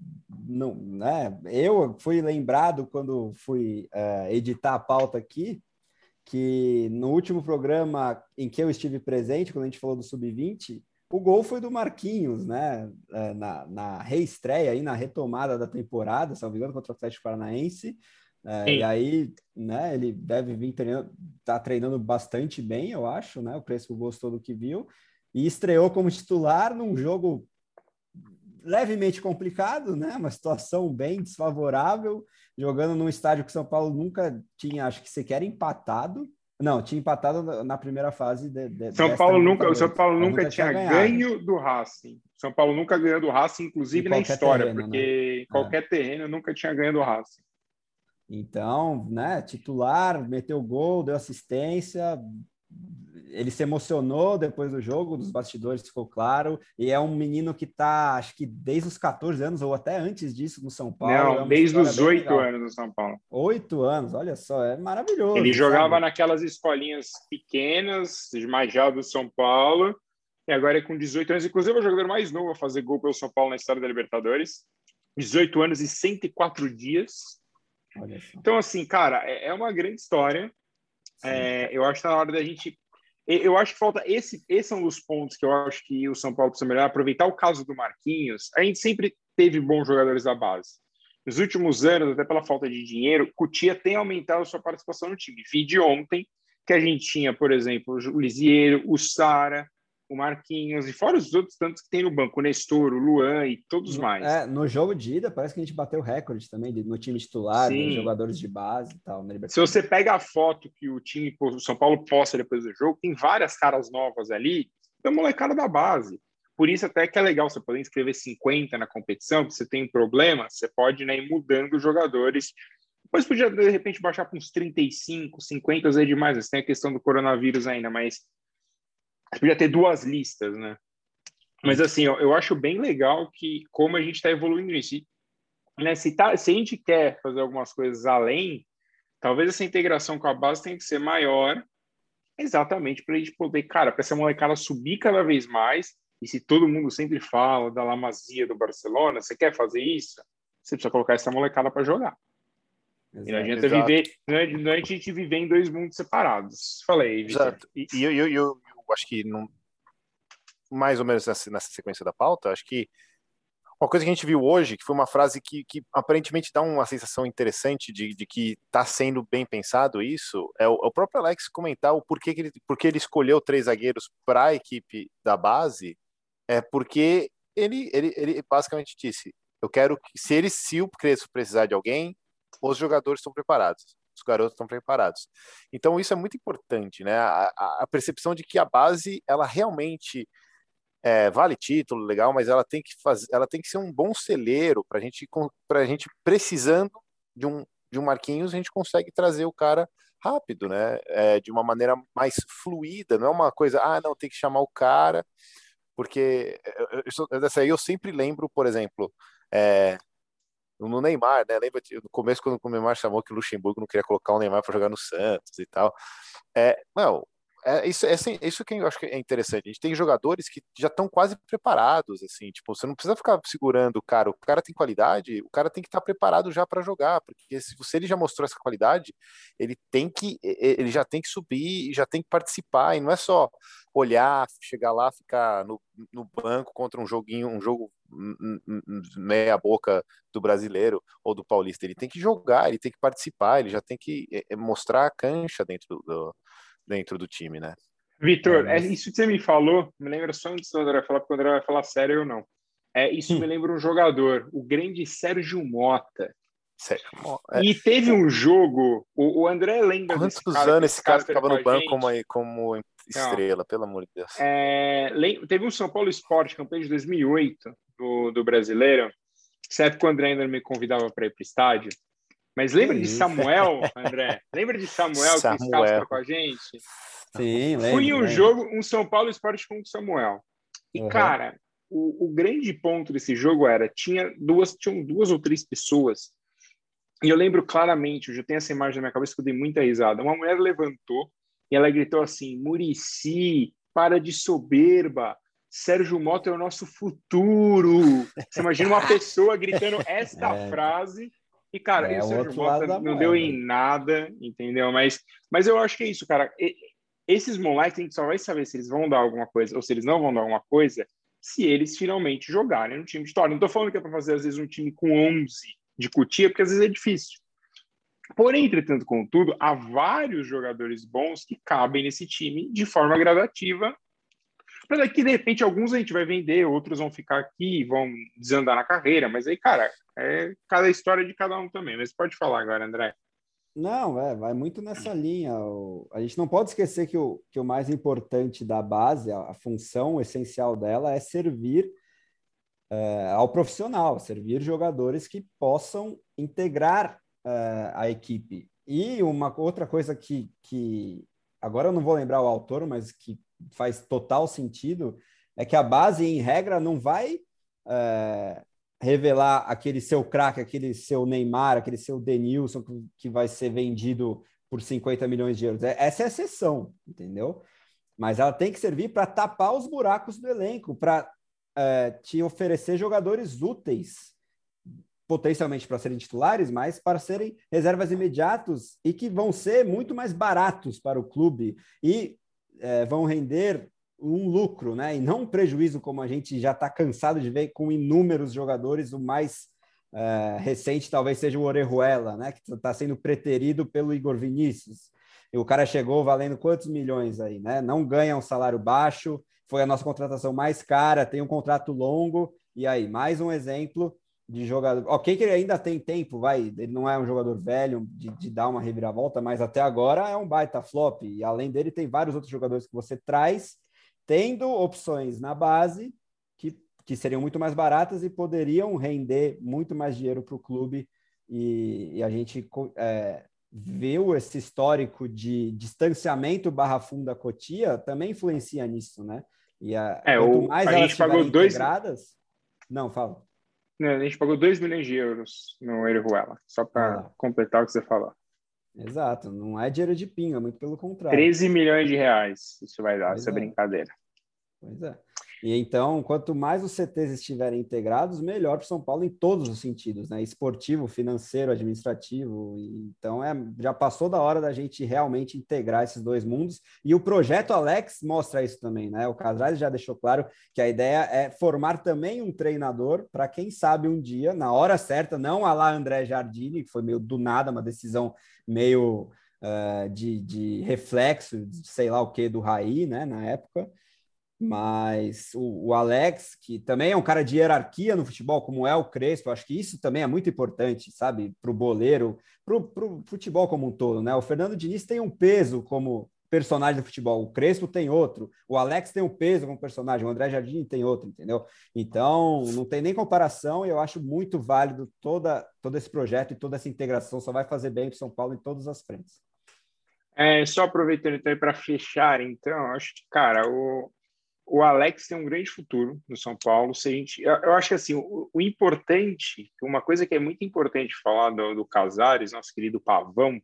não, né, eu fui lembrado quando fui uh, editar a pauta aqui que no último programa em que eu estive presente, quando a gente falou do sub-20, o gol foi do Marquinhos, né? É, na, na reestreia aí, na retomada da temporada, me engano, contra o Atlético Paranaense. É, e aí, né, ele deve vir treinando, tá treinando bastante bem, eu acho, né? O Crespo gostou do que viu e estreou como titular num jogo levemente complicado, né? Uma situação bem desfavorável, jogando num estádio que São Paulo nunca tinha, acho que sequer empatado. Não, tinha empatado na primeira fase. De, de, São Paulo nunca, o São Paulo nunca, nunca tinha, tinha ganho do Racing. São Paulo nunca ganhou do Racing, inclusive na história, terreno, porque né? qualquer é. terreno nunca tinha ganho do Racing. Então, né, titular, meteu gol, deu assistência, ele se emocionou depois do jogo, dos bastidores ficou claro, e é um menino que está, acho que desde os 14 anos, ou até antes disso, no São Paulo. Não, é desde os 8 anos no São Paulo. Oito anos, olha só, é maravilhoso. Ele sabe? jogava naquelas escolinhas pequenas, de Majá do São Paulo, e agora é com 18 anos, inclusive é o jogador mais novo a fazer gol pelo São Paulo na história da Libertadores. 18 anos e 104 dias. Então, assim, cara, é, é uma grande história. É, eu acho que está na hora da gente. Eu acho que falta. Esse, esse é um dos pontos que eu acho que o São Paulo precisa melhorar. Aproveitar o caso do Marquinhos. A gente sempre teve bons jogadores da base. Nos últimos anos, até pela falta de dinheiro, Cutia tem aumentado a sua participação no time. Vi de ontem que a gente tinha, por exemplo, o Lisieiro, o Sara, o Marquinhos, e fora os outros tantos que tem no banco, o Nestor, o Luan e todos mais. É, no jogo de ida, parece que a gente bateu recorde também no time titular, de jogadores de base e tal. Se você pega a foto que o time, o São Paulo posta depois do jogo, tem várias caras novas ali, da molecada da base. por isso até que é legal você poder inscrever 50 na competição, se você tem um problema, você pode né, ir mudando os jogadores. Depois podia, de repente, baixar para uns 35, 50 é demais, você tem a questão do coronavírus ainda, mas podia ter duas listas, né? Mas assim, eu, eu acho bem legal que como a gente está evoluindo nisso. E, né, se, tá, se a gente quer fazer algumas coisas além, talvez essa integração com a base tenha que ser maior, exatamente para a gente poder, cara, para essa molecada subir cada vez mais. E se todo mundo sempre fala da lamazia do Barcelona, você quer fazer isso? Você precisa colocar essa molecada para jogar. Exato, e não adianta exato. viver, não é, não é a gente viver em dois mundos separados. Falei, Exato. E, e eu, eu, acho que não, mais ou menos nessa, nessa sequência da pauta, acho que uma coisa que a gente viu hoje, que foi uma frase que, que aparentemente dá uma sensação interessante de, de que está sendo bem pensado isso, é o, é o, próprio Alex comentar o porquê que ele, porque ele escolheu três zagueiros para a equipe da base, é porque ele, ele, ele basicamente disse, eu quero que, se ele, se o Crespo precisar de alguém, os jogadores estão preparados, os garotos estão preparados. Então isso é muito importante, né? A, a, percepção de que a base, ela realmente é, vale título, legal, mas ela tem que fazer, ela tem que ser um bom celeiro para gente, para a gente precisando de um de um Marquinhos a gente consegue trazer o cara rápido, né? É, de uma maneira mais fluida, não é uma coisa, ah, não, tem que chamar o cara, porque dessa aí eu sempre lembro, por exemplo, é, no Neymar, né? Lembra no começo quando o Neymar chamou que o Luxemburgo não queria colocar o Neymar para jogar no Santos e tal. É, não, é, isso, é, assim, isso que eu acho que é interessante. A gente tem jogadores que já estão quase preparados, assim, tipo, você não precisa ficar segurando o cara. O cara tem qualidade, o cara tem que estar tá preparado já para jogar, porque se você ele já mostrou essa qualidade, ele tem que, ele já tem que subir, já tem que participar, e não é só olhar, chegar lá, ficar no, no banco contra um joguinho, um jogo meia boca do brasileiro ou do paulista. Ele tem que jogar, ele tem que participar, ele já tem que é, mostrar a cancha dentro do, dentro do time, né? Vitor, é, mas... isso que você me falou, me lembra só antes do André falar, porque o André vai falar sério ou não. É, isso hum. me lembra um jogador, o grande Sérgio Mota. Sérgio Mota. É. E teve um jogo, o, o André lembra Quantos anos esse cara ficava no banco como, como estrela, não. pelo amor de Deus. É, teve um São Paulo Esporte, campeão de 2008 do, do Brasileiro. Certo que o André ainda me convidava para ir para o estádio. Mas lembra de Samuel, *laughs* André? lembra de Samuel, Samuel. que escala com a gente? Sim, lembro. Fui em um lembro. jogo, um São Paulo Esporte com o Samuel. E, uhum. cara, o, o, grande ponto desse jogo era, tinha duas, tinham duas ou três pessoas, e eu lembro claramente, eu já tenho essa imagem na minha cabeça que eu dei muita risada. Uma mulher levantou e ela gritou assim, Murici, para de soberba, Sérgio Mota é o nosso futuro. Você imagina uma pessoa gritando *laughs* esta é. frase e, cara, é, o Sérgio Mota não moeda. deu em nada, entendeu? Mas, mas eu acho que é isso, cara. E, esses moleques, a gente só vai saber se eles vão dar alguma coisa ou se eles não vão dar alguma coisa se eles finalmente jogarem no time de história. Não estou falando que é para fazer, às vezes, um time com 11 de cutia, porque às vezes é difícil. Porém, entretanto, contudo, há vários jogadores bons que cabem nesse time de forma gradativa para daqui, de repente, alguns a gente vai vender, outros vão ficar aqui, vão desandar na carreira. Mas aí, cara, é cada história de cada um também. Mas pode falar agora, André. Não, é, vai muito nessa linha. O, a gente não pode esquecer que o, que o mais importante da base, a, a função essencial dela é servir é, ao profissional, servir jogadores que possam integrar é, a equipe. E uma outra coisa que, que agora eu não vou lembrar o autor, mas que faz total sentido, é que a base, em regra, não vai é, revelar aquele seu craque, aquele seu Neymar, aquele seu Denilson que vai ser vendido por 50 milhões de euros. É, essa é a exceção, entendeu? Mas ela tem que servir para tapar os buracos do elenco, para é, te oferecer jogadores úteis, potencialmente para serem titulares, mas para serem reservas imediatos e que vão ser muito mais baratos para o clube. E é, vão render um lucro, né? E não um prejuízo, como a gente já está cansado de ver com inúmeros jogadores. O mais é, recente talvez seja o Orejuela, né? Que está sendo preterido pelo Igor Vinícius. E o cara chegou valendo quantos milhões aí, né? Não ganha um salário baixo, foi a nossa contratação mais cara, tem um contrato longo. E aí, mais um exemplo de jogador. Ok, que ele ainda tem tempo, vai. Ele não é um jogador velho de, de, dar uma reviravolta, mas até agora é um baita flop. E além dele, tem vários outros jogadores que você traz, tendo opções na base que seriam muito mais baratas e poderiam render muito mais dinheiro para o clube. E, e, a gente é, viu esse histórico de distanciamento barra funda Cotia também influencia nisso, né? E a, é, quanto mais a gente pagou. Dois... Não, fala. Não, a gente pagou 2 milhões de euros no Eruela, só para completar o que você falou. Exato, não é dinheiro de pinga, muito pelo contrário. 13 milhões de reais isso vai dar, pois essa é. brincadeira. Pois é. E então, quanto mais os CTs estiverem integrados, melhor para São Paulo em todos os sentidos, né? Esportivo, financeiro, administrativo. Então, é, já passou da hora da gente realmente integrar esses dois mundos. E o projeto Alex mostra isso também, né? O Casares já deixou claro que a ideia é formar também um treinador para quem sabe um dia, na hora certa, não a lá André Jardini, que foi meio do nada, uma decisão meio uh, de, de reflexo, de sei lá o que, do Raí, né? Na época mas o, o, Alex, que também é um cara de hierarquia no futebol, como é o Crespo, acho que isso também é muito importante, sabe, para o boleiro, para o futebol como um todo, né? O Fernando Diniz tem um peso como personagem do futebol, o Crespo tem outro, o Alex tem um peso como personagem, o André Jardim tem outro, entendeu? Então, não tem nem comparação e eu acho muito válido toda, todo esse projeto e toda essa integração, só vai fazer bem para São Paulo em todas as frentes. É, só aproveitando então para fechar, então, acho que, cara, o, o Alex tem um grande futuro no São Paulo. Se a gente, eu, acho que assim, o, o, importante, uma coisa que é muito importante falar do, do Casares, nosso querido Pavão,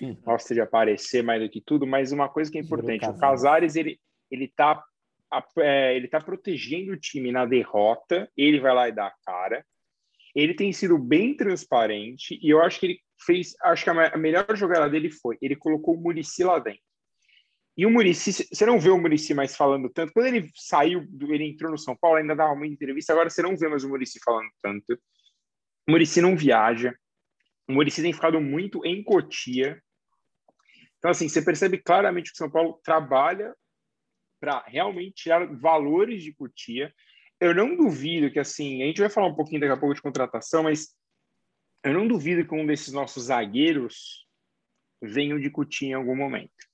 uhum. gosta de aparecer mais do que tudo, mas uma coisa que é importante, o Casares ele ele tá é, ele tá protegendo o time na derrota, ele vai lá e dá a cara. Ele tem sido bem transparente e eu acho que ele fez, acho que a, a melhor jogada dele foi, ele colocou o Murici lá dentro. E o Murici, você não vê o Murici mais falando tanto. Quando ele saiu, ele entrou no São Paulo, ainda dava muita entrevista. Agora você não vê mais o Murici falando tanto. O Murici não viaja. O Murici tem ficado muito em Cotia. Então, assim, você percebe claramente que o São Paulo trabalha para realmente tirar valores de Cotia. Eu não duvido que, assim, a gente vai falar um pouquinho daqui a pouco de contratação, mas eu não duvido que um desses nossos zagueiros venha de Cotia em algum momento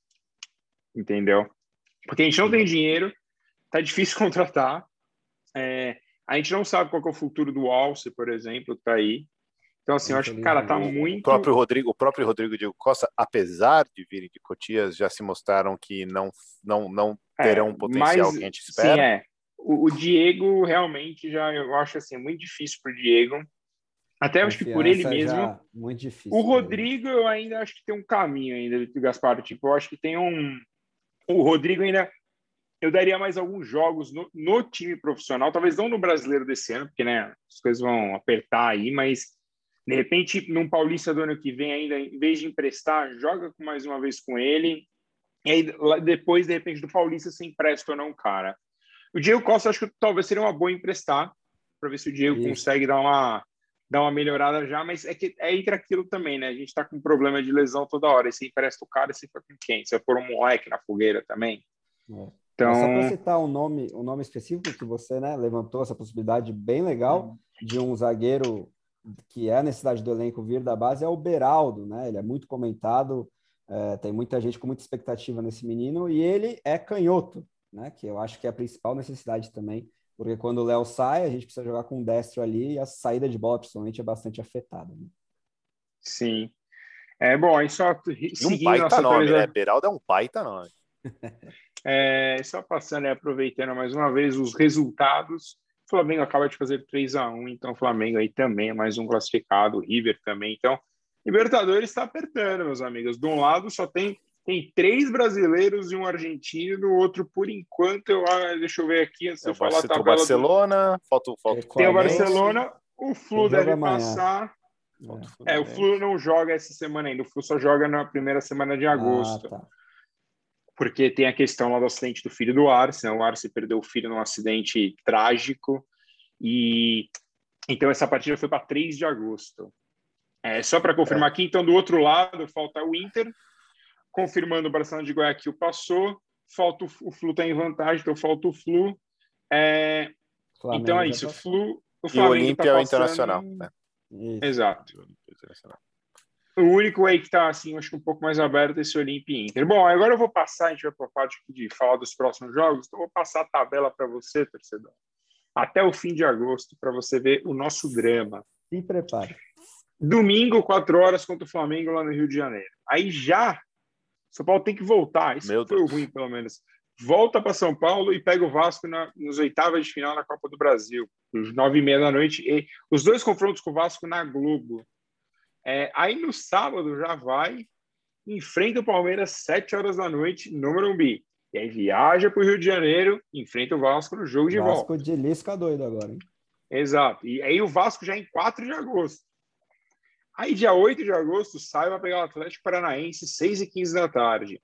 entendeu? Porque a gente não tem dinheiro, tá difícil *laughs* contratar. É, a gente não sabe qual é o futuro do Alce, por exemplo, que tá aí. Então, assim, eu acho que, cara, tá muito. O próprio Rodrigo, o próprio Rodrigo Diego Costa, apesar de virem de Cotias, já se mostraram que não, não, não é, terão é, o potencial mas, que a gente espera. Sim, é. O, o, Diego realmente já, eu acho assim, é muito difícil pro Diego. Até acho que por ele mesmo. Muito difícil. O Rodrigo, eu ainda acho que tem um caminho ainda do Gaspar. Tipo, eu acho que tem um o Rodrigo ainda eu daria mais alguns jogos no, no, time profissional, talvez não no brasileiro desse ano, porque né, as coisas vão apertar aí, mas de repente, num Paulista do ano que vem, ainda, em vez de emprestar, joga mais uma vez com ele. E aí, depois, de repente, do Paulista, se empresta ou não, cara. O Diego Costa, acho que talvez seria uma boa emprestar, para ver se o Diego Isso. consegue dar uma, dar uma melhorada já, mas é que é entre aquilo também, né? A gente tá com problema de lesão toda hora. E você empresta o cara, você fica com quem? Vai pôr um moleque na fogueira também? É. Então... Só para citar um nome, um nome específico que você né, levantou, essa possibilidade bem legal de um zagueiro que é a necessidade do elenco vir da base, é o Beraldo, né? Ele é muito comentado, é, tem muita gente com muita expectativa nesse menino, e ele é canhoto, né? Que eu acho que é a principal necessidade também porque quando o Léo sai, a gente precisa jogar com o destro ali e a saída de bola, principalmente, é bastante afetada. Né? Sim. É bom, aí só. E um baita nome, né? Beraldo é um baita nome. *laughs* é, só passando e aproveitando mais uma vez os resultados. O Flamengo acaba de fazer 3 a 1 então o Flamengo aí também é mais um classificado, o River também. Então, Libertadores está apertando, meus amigos. De um lado só tem tem três brasileiros e um argentino, o outro, por enquanto, eu, ah, deixa eu ver aqui, antes de eu falar a tabela. Barcelona, do... falta, falta Tem o Barcelona, o Flu deve passar. É. é, o Flu não joga essa semana ainda, o Flu só joga na primeira semana de agosto. Ah, tá. Porque tem a questão lá do acidente do filho do Arce, né? o Arce perdeu o filho num acidente trágico, e então essa partida foi para 3 de agosto. É, só para confirmar é. aqui, então do outro lado falta o Inter, confirmando o Barcelona de Guayaquil passou, falta o, o Flu está em vantagem, então falta o Flu. É, então é isso, o Flu. O Flamengo e o Olímpia tá é o Internacional. Né? Exato. O único aí que está assim, acho que um pouco mais aberto é esse Olímpia e Inter. Bom, agora eu vou passar, a gente vai para a parte de falar dos próximos jogos, então eu vou passar a tabela para você, torcedor. até o fim de agosto para você ver o nosso drama. Se prepare. Domingo, 4 horas contra o Flamengo lá no Rio de Janeiro. Aí já São Paulo tem que voltar. Isso Meu foi Deus. ruim, pelo menos. Volta para São Paulo e pega o Vasco na, nos oitavas de final na Copa do Brasil, às nove e meia da noite. E os dois confrontos com o Vasco na Globo. É, aí no sábado já vai, enfrenta o Palmeiras sete horas da noite no Morumbi. E aí viaja para o Rio de Janeiro, enfrenta o Vasco no jogo de Vasco volta. Vasco de Lisca doido agora, hein? Exato. E aí o Vasco já em 4 de agosto. Aí, dia 8 de agosto, sai para pegar o Atlético Paranaense, 6 e 15 da tarde.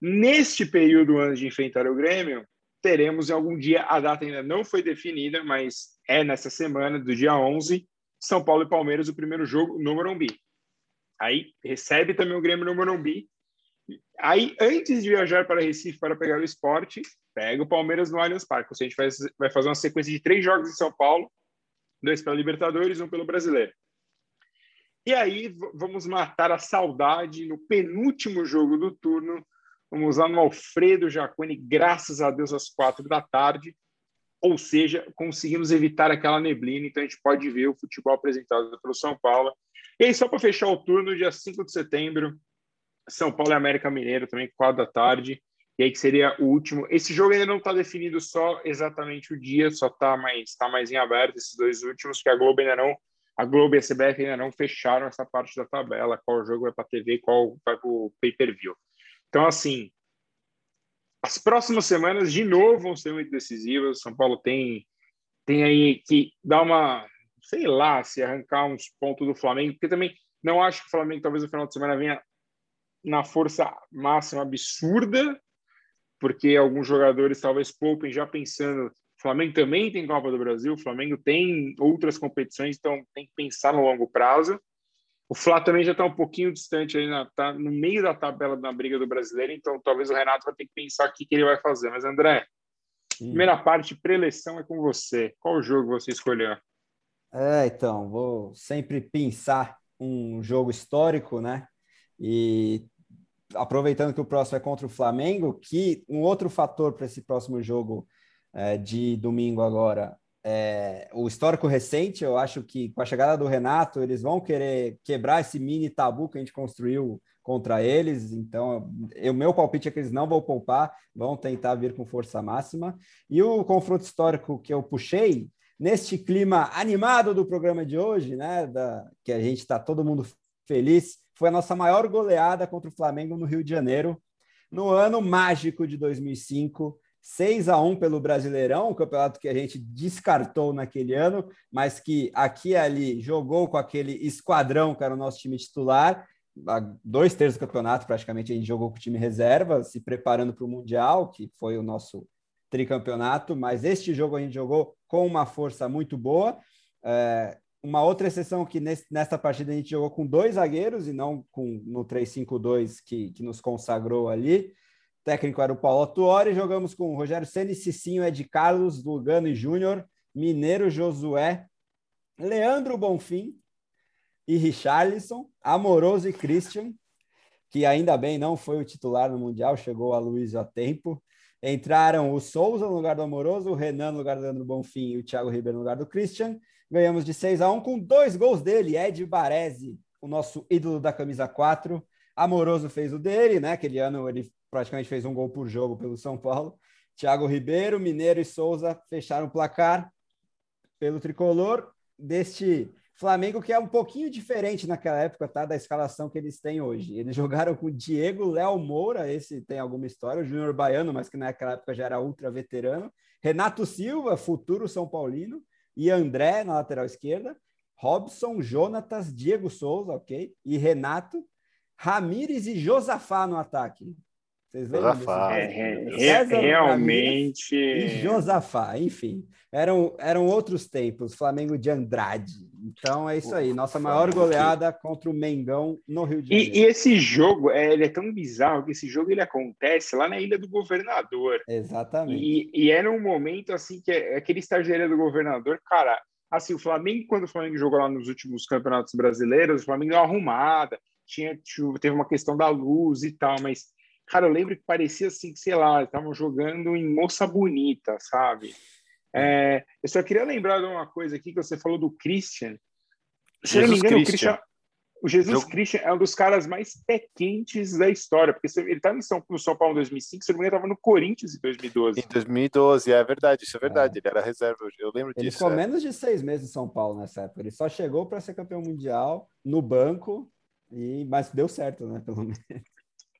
Neste período antes de enfrentar o Grêmio, teremos em algum dia, a data ainda não foi definida, mas é nessa semana, do dia 11, São Paulo e Palmeiras, o primeiro jogo no Morumbi. Aí recebe também o Grêmio no Morumbi. Aí, antes de viajar para Recife para pegar o esporte, pega o Palmeiras no Allianz Parque. Ou seja, a gente vai, vai fazer uma sequência de três jogos em São Paulo, dois pela Libertadores um pelo Brasileiro. E aí vamos matar a saudade no penúltimo jogo do turno. Vamos lá no Alfredo Jaconi, graças a Deus, às quatro da tarde. Ou seja, conseguimos evitar aquela neblina, então a gente pode ver o futebol apresentado pelo São Paulo. E aí, só para fechar o turno, dia 5 de setembro, São Paulo e América Mineiro, também quatro da tarde. E aí que seria o último. Esse jogo ainda não está definido só exatamente o dia, só está mais, tá mais em aberto esses dois últimos, que a Globo ainda não a Globo e a CBF ainda não fecharam essa parte da tabela, qual jogo vai para a TV, qual vai para o pay-per-view. Então, assim, as próximas semanas, de novo, vão ser muito decisivas. São Paulo tem, tem aí que dar uma, sei lá, se arrancar uns pontos do Flamengo, porque também não acho que o Flamengo, talvez no final de semana, venha na força máxima absurda, porque alguns jogadores talvez poupem já pensando o Flamengo também tem Copa do Brasil, o Flamengo tem outras competições, então tem que pensar no longo prazo. O Flá também já está um pouquinho distante, está no meio da tabela na briga do brasileiro, então talvez o Renato vai ter que pensar o que, que ele vai fazer. Mas, André, Sim. primeira parte, preleção é com você. Qual jogo você escolheu? É, então, vou sempre pensar um jogo histórico, né? E aproveitando que o próximo é contra o Flamengo, que um outro fator para esse próximo jogo é, de domingo agora, é, o histórico recente, eu acho que com a chegada do Renato, eles vão querer quebrar esse mini tabu que a gente construiu contra eles. Então, o meu palpite é que eles não vão poupar, vão tentar vir com força máxima. E o confronto histórico que eu puxei, neste clima animado do programa de hoje, né, da, que a gente está todo mundo feliz, foi a nossa maior goleada contra o Flamengo no Rio de Janeiro, no ano mágico de 2005. 6 a 1 pelo Brasileirão, um campeonato que a gente descartou naquele ano, mas que aqui e ali jogou com aquele esquadrão que era o nosso time titular. Dois terços do campeonato, praticamente, a gente jogou com o time reserva, se preparando para o Mundial, que foi o nosso tricampeonato, mas este jogo a gente jogou com uma força muito boa. É, uma outra exceção que nesse, nesta partida a gente jogou com dois zagueiros e não com no 3-5-2 que, que nos consagrou ali técnico era o Paulo Tuori, jogamos com Rogério Ceni, Cicinho, Ed Carlos, Lugano e Júnior, Mineiro Josué, Leandro Bonfim e Richarlison, Amoroso e Christian, que ainda bem não foi o titular no Mundial, chegou a Luiz a tempo. Entraram o Souza no lugar do Amoroso, o Renan no lugar do Leandro Bonfim e o Thiago Ribeiro no lugar do Christian. Ganhamos de 6 a 1 com dois gols dele, Ed Baresi, o nosso ídolo da camisa 4. Amoroso fez o dele, né? Aquele ano ele praticamente fez um gol por jogo pelo São Paulo. Thiago Ribeiro, Mineiro e Souza fecharam o placar pelo tricolor deste Flamengo, que é um pouquinho diferente naquela época, tá? Da escalação que eles têm hoje. Eles jogaram com Diego, Léo Moura, esse tem alguma história, o Júnior Baiano, mas que naquela época já era ultra veterano, Renato Silva, futuro São Paulino, e André na lateral esquerda, Robson, Jonatas, Diego Souza, ok? E Renato, Ramires e Josafá no ataque. Vocês lembram é, é, realmente. E Josafá, enfim. Eram, eram outros tempos, Flamengo de Andrade. Então é isso aí, nossa maior goleada contra o Mengão no Rio de Janeiro. E, e esse jogo, é, ele é tão bizarro que esse jogo ele acontece lá na Ilha do Governador. Exatamente. E, e era um momento assim que é, aquele estágio da Ilha do Governador, cara, assim, o Flamengo, quando o Flamengo jogou lá nos últimos campeonatos brasileiros, o Flamengo deu uma arrumada, tinha, teve uma questão da luz e tal, mas Cara, eu lembro que parecia assim, que, sei lá, estavam jogando em Moça Bonita, sabe? É, eu só queria lembrar de uma coisa aqui que você falou do Christian. Se Jesus não me engano, Christian. o Christian o Jesus Christian é um dos caras mais pé quentes da história, porque ele estava em São, no São Paulo em 2005, se não me engano, estava no Corinthians em 2012. Em 2012, é verdade, isso é verdade. É. Ele era reserva, eu lembro ele disso. Ele ficou é. menos de seis meses em São Paulo nessa época. Ele só chegou para ser campeão mundial no banco, e mas deu certo, né? Pelo *laughs* menos.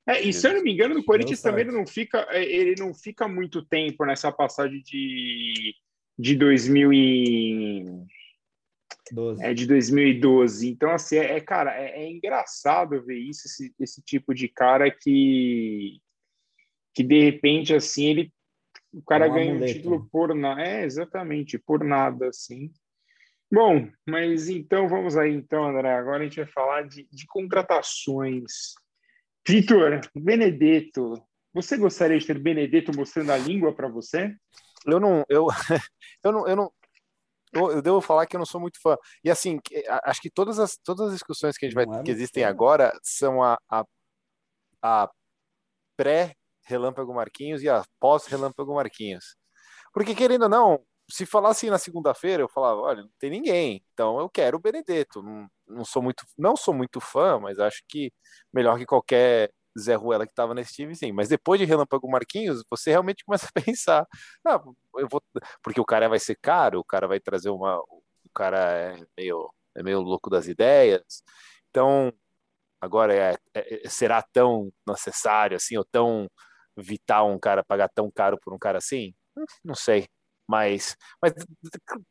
É, e se eu não me engano, no Corinthians também ele não fica, é, ele não fica muito tempo nessa passagem de, de 2000 e 12. É de 2012. Então, assim, é, é cara, é, é, engraçado ver isso, esse, esse tipo de cara que, que de repente, assim, ele o cara ganha um título por nada. É, exatamente, por nada, assim. Bom, mas então vamos aí, então, André. Agora a gente vai falar de, de contratações. Vitor, Benedetto, você gostaria de ter Benedetto mostrando a língua para você? Eu não, eu, *laughs* eu não, eu não, eu devo falar que eu não sou muito fã. E assim, acho que todas as, todas as discussões que, a gente vai, é que existem agora são a, a, a pré-Relâmpago Marquinhos e a pós-Relâmpago Marquinhos. Porque, querendo ou não, se falasse na segunda-feira, eu falava, olha, não tem ninguém, então eu quero o Benedetto. Não, não sou muito, não sou muito fã, mas acho que melhor que qualquer Zé Ruela que estava nesse time, sim. Mas depois de Relâmpago Marquinhos, você realmente começa a *laughs* pensar, ah, eu vou, porque o cara vai ser caro, o cara vai trazer uma, o cara é meio, é meio louco das ideias. Então, agora é, é, será tão necessário assim ou tão vital um cara pagar tão caro por um cara assim? Não sei. Mas, mas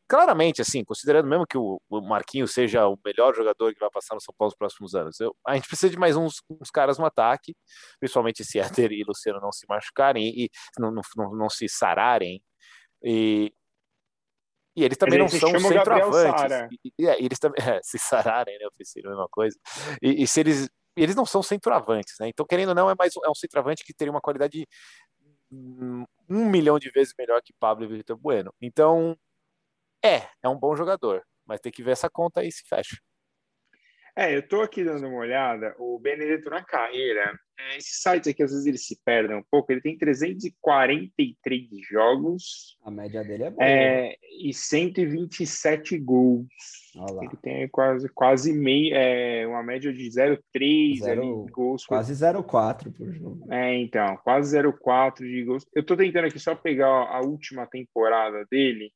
claramente, assim, considerando mesmo que o, o Marquinhos seja o melhor jogador que vai passar no São Paulo nos próximos anos, eu, a gente precisa de mais uns, uns caras no ataque, principalmente se Éder e Luciano não se machucarem e, e não, não, não, se sararem. E, e eles também não são centroavantes. E, e, é, eles também *laughs* é, se sararem, né? Oficina, a mesma coisa. E, e, se eles. Eles não são centroavantes, né? Então, querendo ou não, é mais é um centroavante que teria uma qualidade um milhão de vezes melhor que Pablo e Vitor Bueno. Então, é, é um bom jogador, mas tem que ver essa conta aí se fecha. É, eu tô aqui dando uma olhada, o Benedetto na carreira, é, esses sites aqui às vezes eles se perdem um pouco, ele tem 343 jogos. A média dele é boa. É, e 127 gols. Ele tem quase, quase meio, é, uma média de 0,3 gols. Quase 0,4 por jogo. É, então, quase 0,4 de gols. Eu tô tentando aqui só pegar a última temporada dele,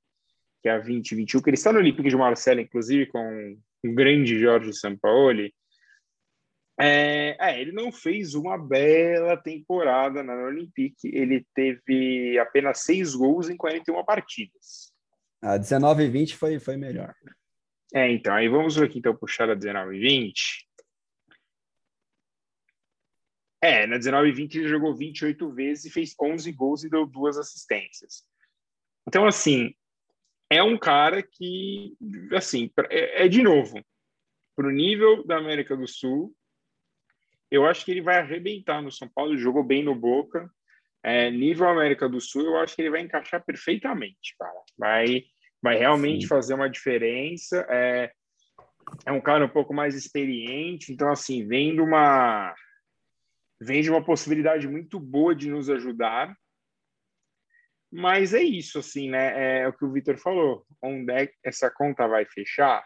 que é a 2021, que ele está no Olympique de Marcelo, inclusive, com o grande Jorge Sampaoli, é, é, ele não fez uma bela temporada na Olympique. Ele teve apenas seis gols em 41 partidas. A 19 e 20 foi, foi melhor. É, então, aí vamos aqui, então, puxar a 19 e 20. É, na 19 e 20 ele jogou 28 vezes e fez 11 gols e deu duas assistências. Então, assim, é um cara que, assim, é, é de novo, para o nível da América do Sul, eu acho que ele vai arrebentar no São Paulo, jogou bem no Boca. É, nível América do Sul, eu acho que ele vai encaixar perfeitamente, cara. Vai, vai realmente Sim. fazer uma diferença. É, é um cara um pouco mais experiente, então, assim, vem de uma, vem de uma possibilidade muito boa de nos ajudar. Mas é isso, assim, né? É o que o Vitor falou. Onde é que essa conta vai fechar?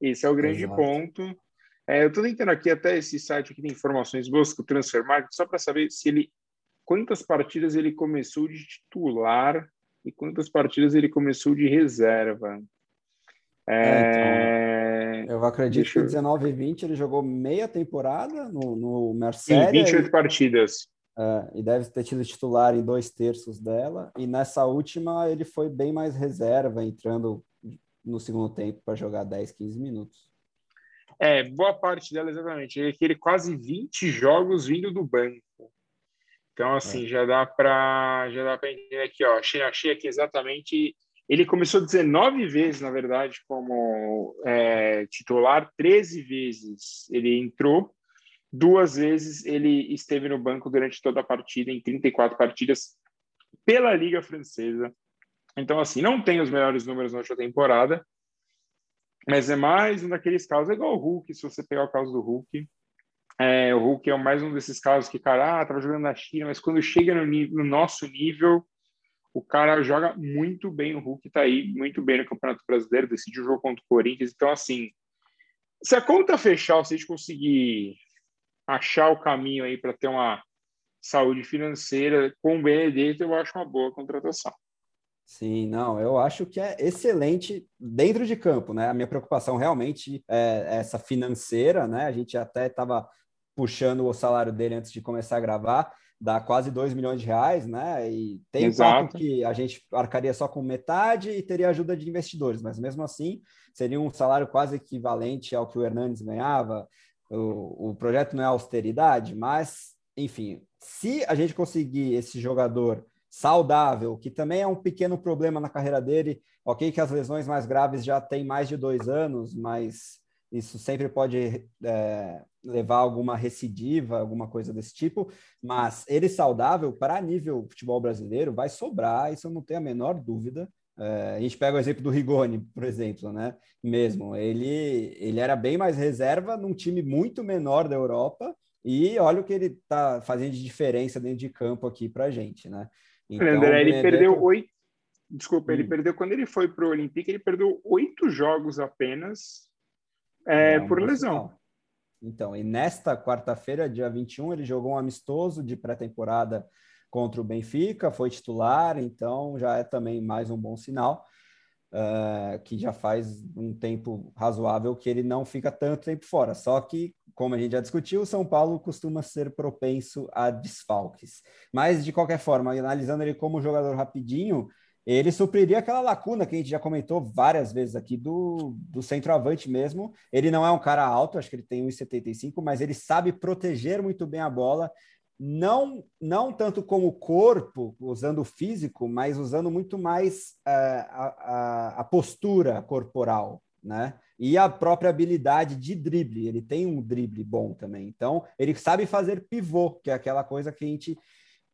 Esse é o grande Exato. ponto. É, eu estou tentando aqui até esse site que tem informações boas com o Transfer Market, só para saber se ele quantas partidas ele começou de titular e quantas partidas ele começou de reserva. É, é, então, eu acredito que 19 e 20 ele jogou meia temporada no, no Mercedes. Sim, 28 e, partidas. É, e deve ter tido titular em dois terços dela. E nessa última ele foi bem mais reserva, entrando no segundo tempo para jogar 10, 15 minutos. É, boa parte dela, exatamente. É aquele quase 20 jogos vindo do banco. Então, assim, é. já dá para já dá para entender aqui, ó. Achei, achei aqui exatamente. Ele começou 19 vezes, na verdade, como é, titular, 13 vezes ele entrou, duas vezes ele esteve no banco durante toda a partida, em 34 partidas pela Liga Francesa. Então, assim, não tem os melhores números na temporada, mas é mais um daqueles casos, é igual o Hulk, se você pegar o caso do Hulk. É, o Hulk é mais um desses casos que, cara, ah, tava jogando na China, mas quando chega no, no nosso nível, O cara joga muito bem, o Hulk está aí muito bem no Campeonato Brasileiro, decidiu o jogo contra o Corinthians. Então, assim, se a conta fechar, se a gente conseguir achar o caminho aí para ter uma saúde financeira com o Benedetto, eu acho uma boa contratação. Sim, não, eu acho que é excelente dentro de campo, né? A minha preocupação realmente é essa financeira, né? A gente até estava puxando o salário dele antes de começar a gravar, dá quase 2 milhões de reais, né? E tem Exato. papo que a gente arcaria só com metade e teria ajuda de investidores, mas mesmo assim seria um salário quase equivalente ao que o Hernandes ganhava. O, o projeto não é austeridade, mas, enfim, se a gente conseguir esse jogador saudável, que também é um pequeno problema na carreira dele. Ok, que as lesões mais graves já têm mais de dois anos, mas isso sempre pode é, levar a alguma recidiva, alguma coisa desse tipo. Mas ele saudável, para nível futebol brasileiro, vai sobrar, isso eu não tenho a menor dúvida. É, a gente pega o exemplo do Rigoni, por exemplo, né? Mesmo, ele, ele era bem mais reserva num time muito menor da Europa, e olha o que ele está fazendo de diferença dentro de campo aqui para gente, né? Então, André, ele perdeu oito. Desculpa, hum. ele perdeu quando ele foi para o Olympique, ele perdeu oito jogos apenas é, é por lesão. Então, e nesta quarta-feira, dia 21, ele jogou um amistoso de pré-temporada contra o Benfica, foi titular, então já é também mais um bom sinal. Uh, que já faz um tempo razoável que ele não fica tanto tempo fora. Só que como a gente já discutiu, o São Paulo costuma ser propenso a desfalques. Mas, de qualquer forma, analisando ele como jogador rapidinho, ele supriria aquela lacuna que a gente já comentou várias vezes aqui do, do centroavante mesmo. Ele não é um cara alto, acho que ele tem 1,75, mas ele sabe proteger muito bem a bola, não, não tanto como o corpo, usando o físico, mas usando muito mais uh, a, a, a postura corporal, né? e a própria habilidade de drible. Ele tem um drible bom também. Então, ele sabe fazer pivô, que é aquela coisa que a gente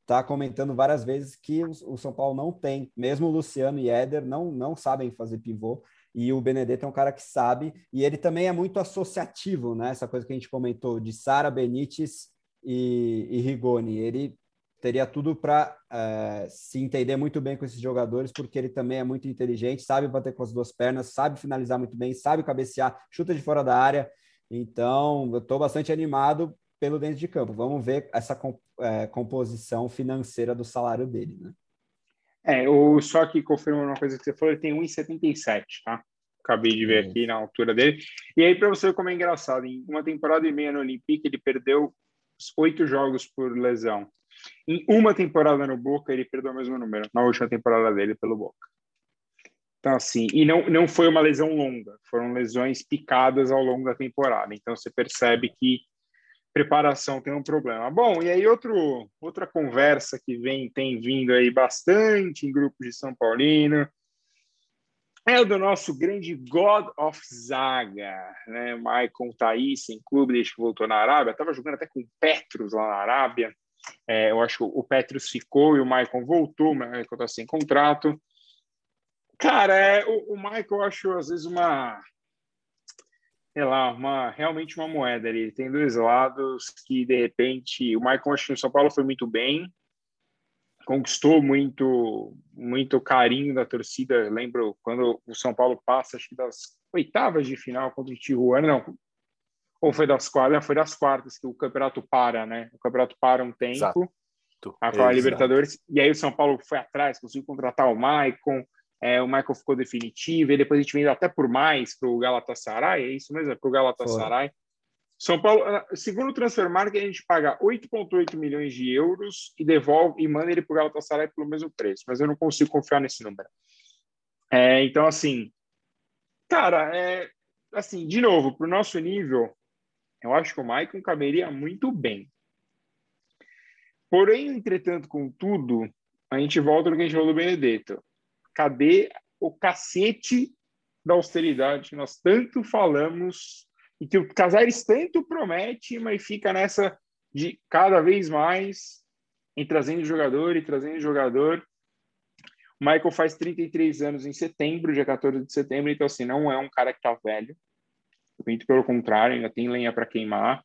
está comentando várias vezes que o, São Paulo não tem. Mesmo o Luciano e Éder não, não sabem fazer pivô. E o Benedetto é um cara que sabe. E ele também é muito associativo, né? Essa coisa que a gente comentou de Sara Benítez e, e Rigoni. Ele teria tudo para é, se entender muito bem com esses jogadores, porque ele também é muito inteligente, sabe bater com as duas pernas, sabe finalizar muito bem, sabe cabecear, chuta de fora da área. Então, eu estou bastante animado pelo dentro de campo. Vamos ver essa é, composição financeira do salário dele, né? É, o, só que confirmando uma coisa que você falou, ele tem 1,77, tá? Acabei de ver aqui na altura dele. E aí, para você ver como é engraçado, em uma temporada e meia no Olympique, ele perdeu oito jogos por lesão. Em uma temporada no Boca, ele perdeu o mesmo número, na última temporada dele pelo Boca. Então, assim, e não, não foi uma lesão longa, foram lesões picadas ao longo da temporada. Então, você percebe que preparação tem um problema. Bom, e aí outro, outra conversa que vem tem vindo aí bastante em grupos de São Paulino é o do nosso grande God of Zaga, né? Maicon clube desde que voltou na Arábia, estava jogando até com Petros lá na Arábia. É, eu acho que o Petrus ficou e o Michael voltou, o Michael está sem contrato. Cara, é, o, o Michael eu acho às vezes uma, sei lá, uma, realmente uma moeda. Ele tem dois lados que, de repente, o Michael acho que no São Paulo foi muito bem, conquistou muito, muito carinho da torcida. Eu lembro quando o São Paulo passa, acho que das oitavas de final contra o Tijuana, não, ou foi das quartas? Foi das quartas que o campeonato para, né? O campeonato para um tempo. Exato. A, a Libertadores. E aí o São Paulo foi atrás, conseguiu contratar o Maicon. É, o Michael ficou definitivo, e depois a gente vendeu até por mais para o Galatasaray, é isso mesmo? É para o Galatasaray. Foi. São Paulo, ah, segundo o Transfermarkt, a gente paga 8,8 milhões de euros e devolve e manda ele para o Galatasaray pelo mesmo preço, mas eu não consigo confiar nesse número. É, então, assim, cara, é, assim, de novo, para o nosso nível, eu acho que o Maicon caberia muito bem. Porém, entretanto, contudo, a gente volta no que a gente falou do Benedetto. Cadê o cacete da austeridade que nós tanto falamos e que o Casares tanto promete, mas fica nessa de cada vez mais em trazendo jogador e trazendo jogador. O Michael faz 33 anos em setembro, dia 14 de setembro, então assim, não é um cara que tá velho. Muito pelo contrário, ainda tem lenha para queimar.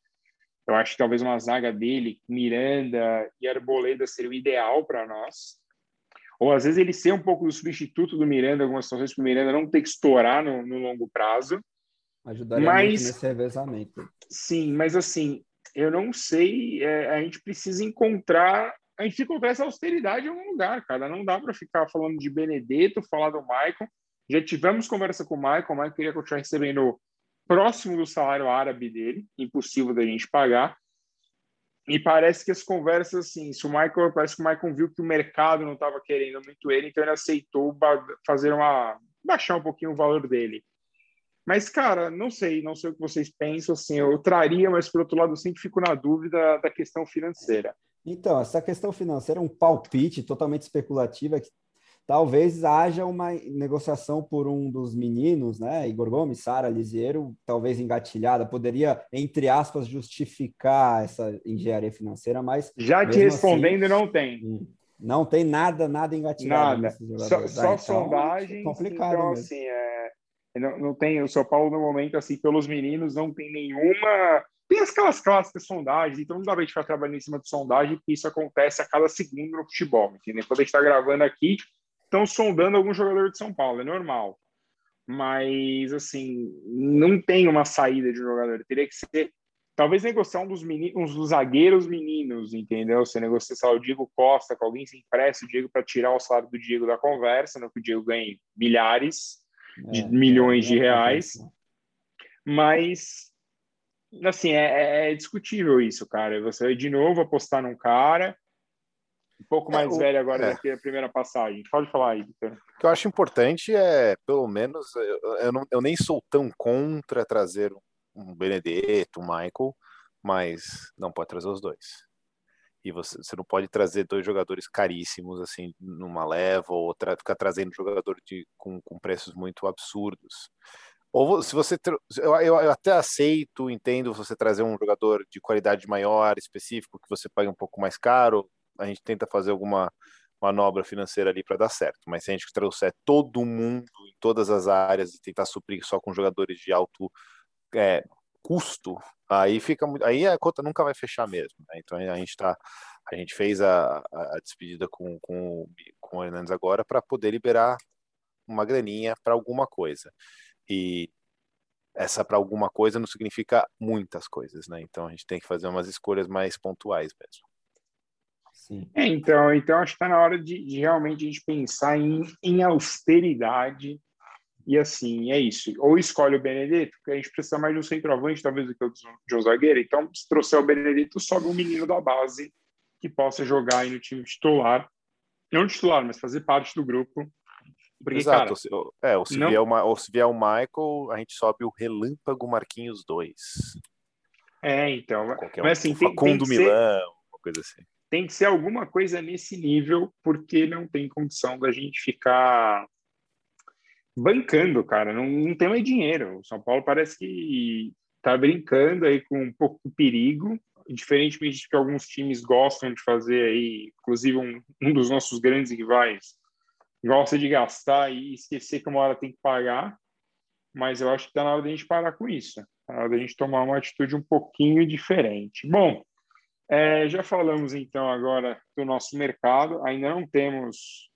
Eu acho que talvez uma zaga dele, Miranda e Arboleda seria o ideal para nós. ou às vezes ele ser um pouco do substituto do Miranda, algumas situações para o Miranda não ter que estourar no, no longo prazo. Ajudaria mas, nesse revezamento. Sim, mas assim, eu não sei, é, a gente precisa encontrar, a gente encontrar essa austeridade em algum lugar, cara. Não dá para ficar falando de Benedetto, falar do Michael. Já tivemos conversa com o Michael, o Michael queria continuar recebendo próximo do salário árabe dele, impossível da gente pagar. E parece que as conversas, assim, se o Michael, parece que o Michael viu que o mercado não estava querendo muito ele, então ele aceitou fazer uma baixar um pouquinho o valor dele. Mas, cara, não sei, não sei o que vocês pensam, assim, eu traria, mas por outro lado, eu sempre fico na dúvida da questão financeira. Então, essa questão financeira é um palpite totalmente especulativa que talvez haja uma negociação por um dos meninos, né? Igor Gomes, Sara Lisiero, talvez engatilhada, poderia, entre aspas, justificar essa engenharia financeira, mas. Já te respondendo, assim, não tem. Hum, não tem nada, nada engatilhado. Nada. Só, só ah, então, sondagens. Complicado. Então, mesmo. assim, é, não, não tem. O São Paulo, no momento, assim, pelos meninos, não tem nenhuma. Tem aquelas clássicas sondagens, então não dá pra gente ficar trabalhando em cima de sondagem, porque isso acontece a cada segundo no futebol, entendeu? Quando a gente está gravando aqui, estão sondando algum jogador de São Paulo, é normal. Mas, assim, não tem uma saída de jogador. Teria que ser, talvez, negociar um dos, meninos, dos zagueiros meninos, entendeu? Você negocia o Diego Costa, com alguém se empresta o Diego para tirar o salário do Diego da conversa, não que o Diego ganhe milhares de é, milhões é, de reais. Mas, assim, é, é, é discutível isso, cara. Você vai de novo apostar num cara um pouco é, mais é, o, velho agora é. daqui a primeira passagem. Pode falar aí, Victor. O que eu acho importante é, pelo menos, eu, eu, não, eu nem sou tão contra trazer um Benedetto, um Michael, mas não pode trazer os dois. E você, você não pode trazer dois jogadores caríssimos, assim, numa leva, ou tra ficar trazendo jogador de, com, com preços muito absurdos. Ou se você. Eu, eu, até aceito, entendo você trazer um jogador de qualidade maior, específico, que você pague um pouco mais caro, a gente tenta fazer alguma manobra financeira ali para dar certo. Mas se a gente trouxer todo mundo em todas as áreas e tentar suprir só com jogadores de alto é, custo, aí fica aí a conta nunca vai fechar mesmo. Né? Então a gente tá, a gente fez a, a despedida com, com, com o Hernandes agora para poder liberar uma graninha para alguma coisa. E essa para alguma coisa não significa muitas coisas, né? Então a gente tem que fazer umas escolhas mais pontuais mesmo. Sim. É, então, então acho que está na hora de, de, realmente a gente pensar em, em austeridade e assim, é isso. Ou escolhe o Benedetto, porque a gente precisa mais de um centroavante, talvez, do que o de um zagueiro. Então, se trouxer o Benedetto, sobe um menino da base que possa jogar aí no time titular. Não titular, mas fazer parte do grupo. Porque, Exato. Cara, é, ou se, não... vier uma, ou se vier o Michael, a gente sobe o Relâmpago Marquinhos 2. É, então. Qualquer mas, assim, um, tem, Facundo tem Milão, ser... uma coisa assim tem que ser alguma coisa nesse nível, porque não tem condição da gente ficar bancando, cara. Não, não tem mais dinheiro. O São Paulo parece que tá brincando aí com um pouco de perigo, diferentemente do que alguns times gostam de fazer aí, inclusive um, um dos nossos grandes rivais gosta de gastar e esquecer que uma hora tem que pagar, mas eu acho que está na hora da gente parar com isso. Está na hora da gente tomar uma atitude um pouquinho diferente. Bom, é, já falamos então agora do nosso mercado, ainda não temos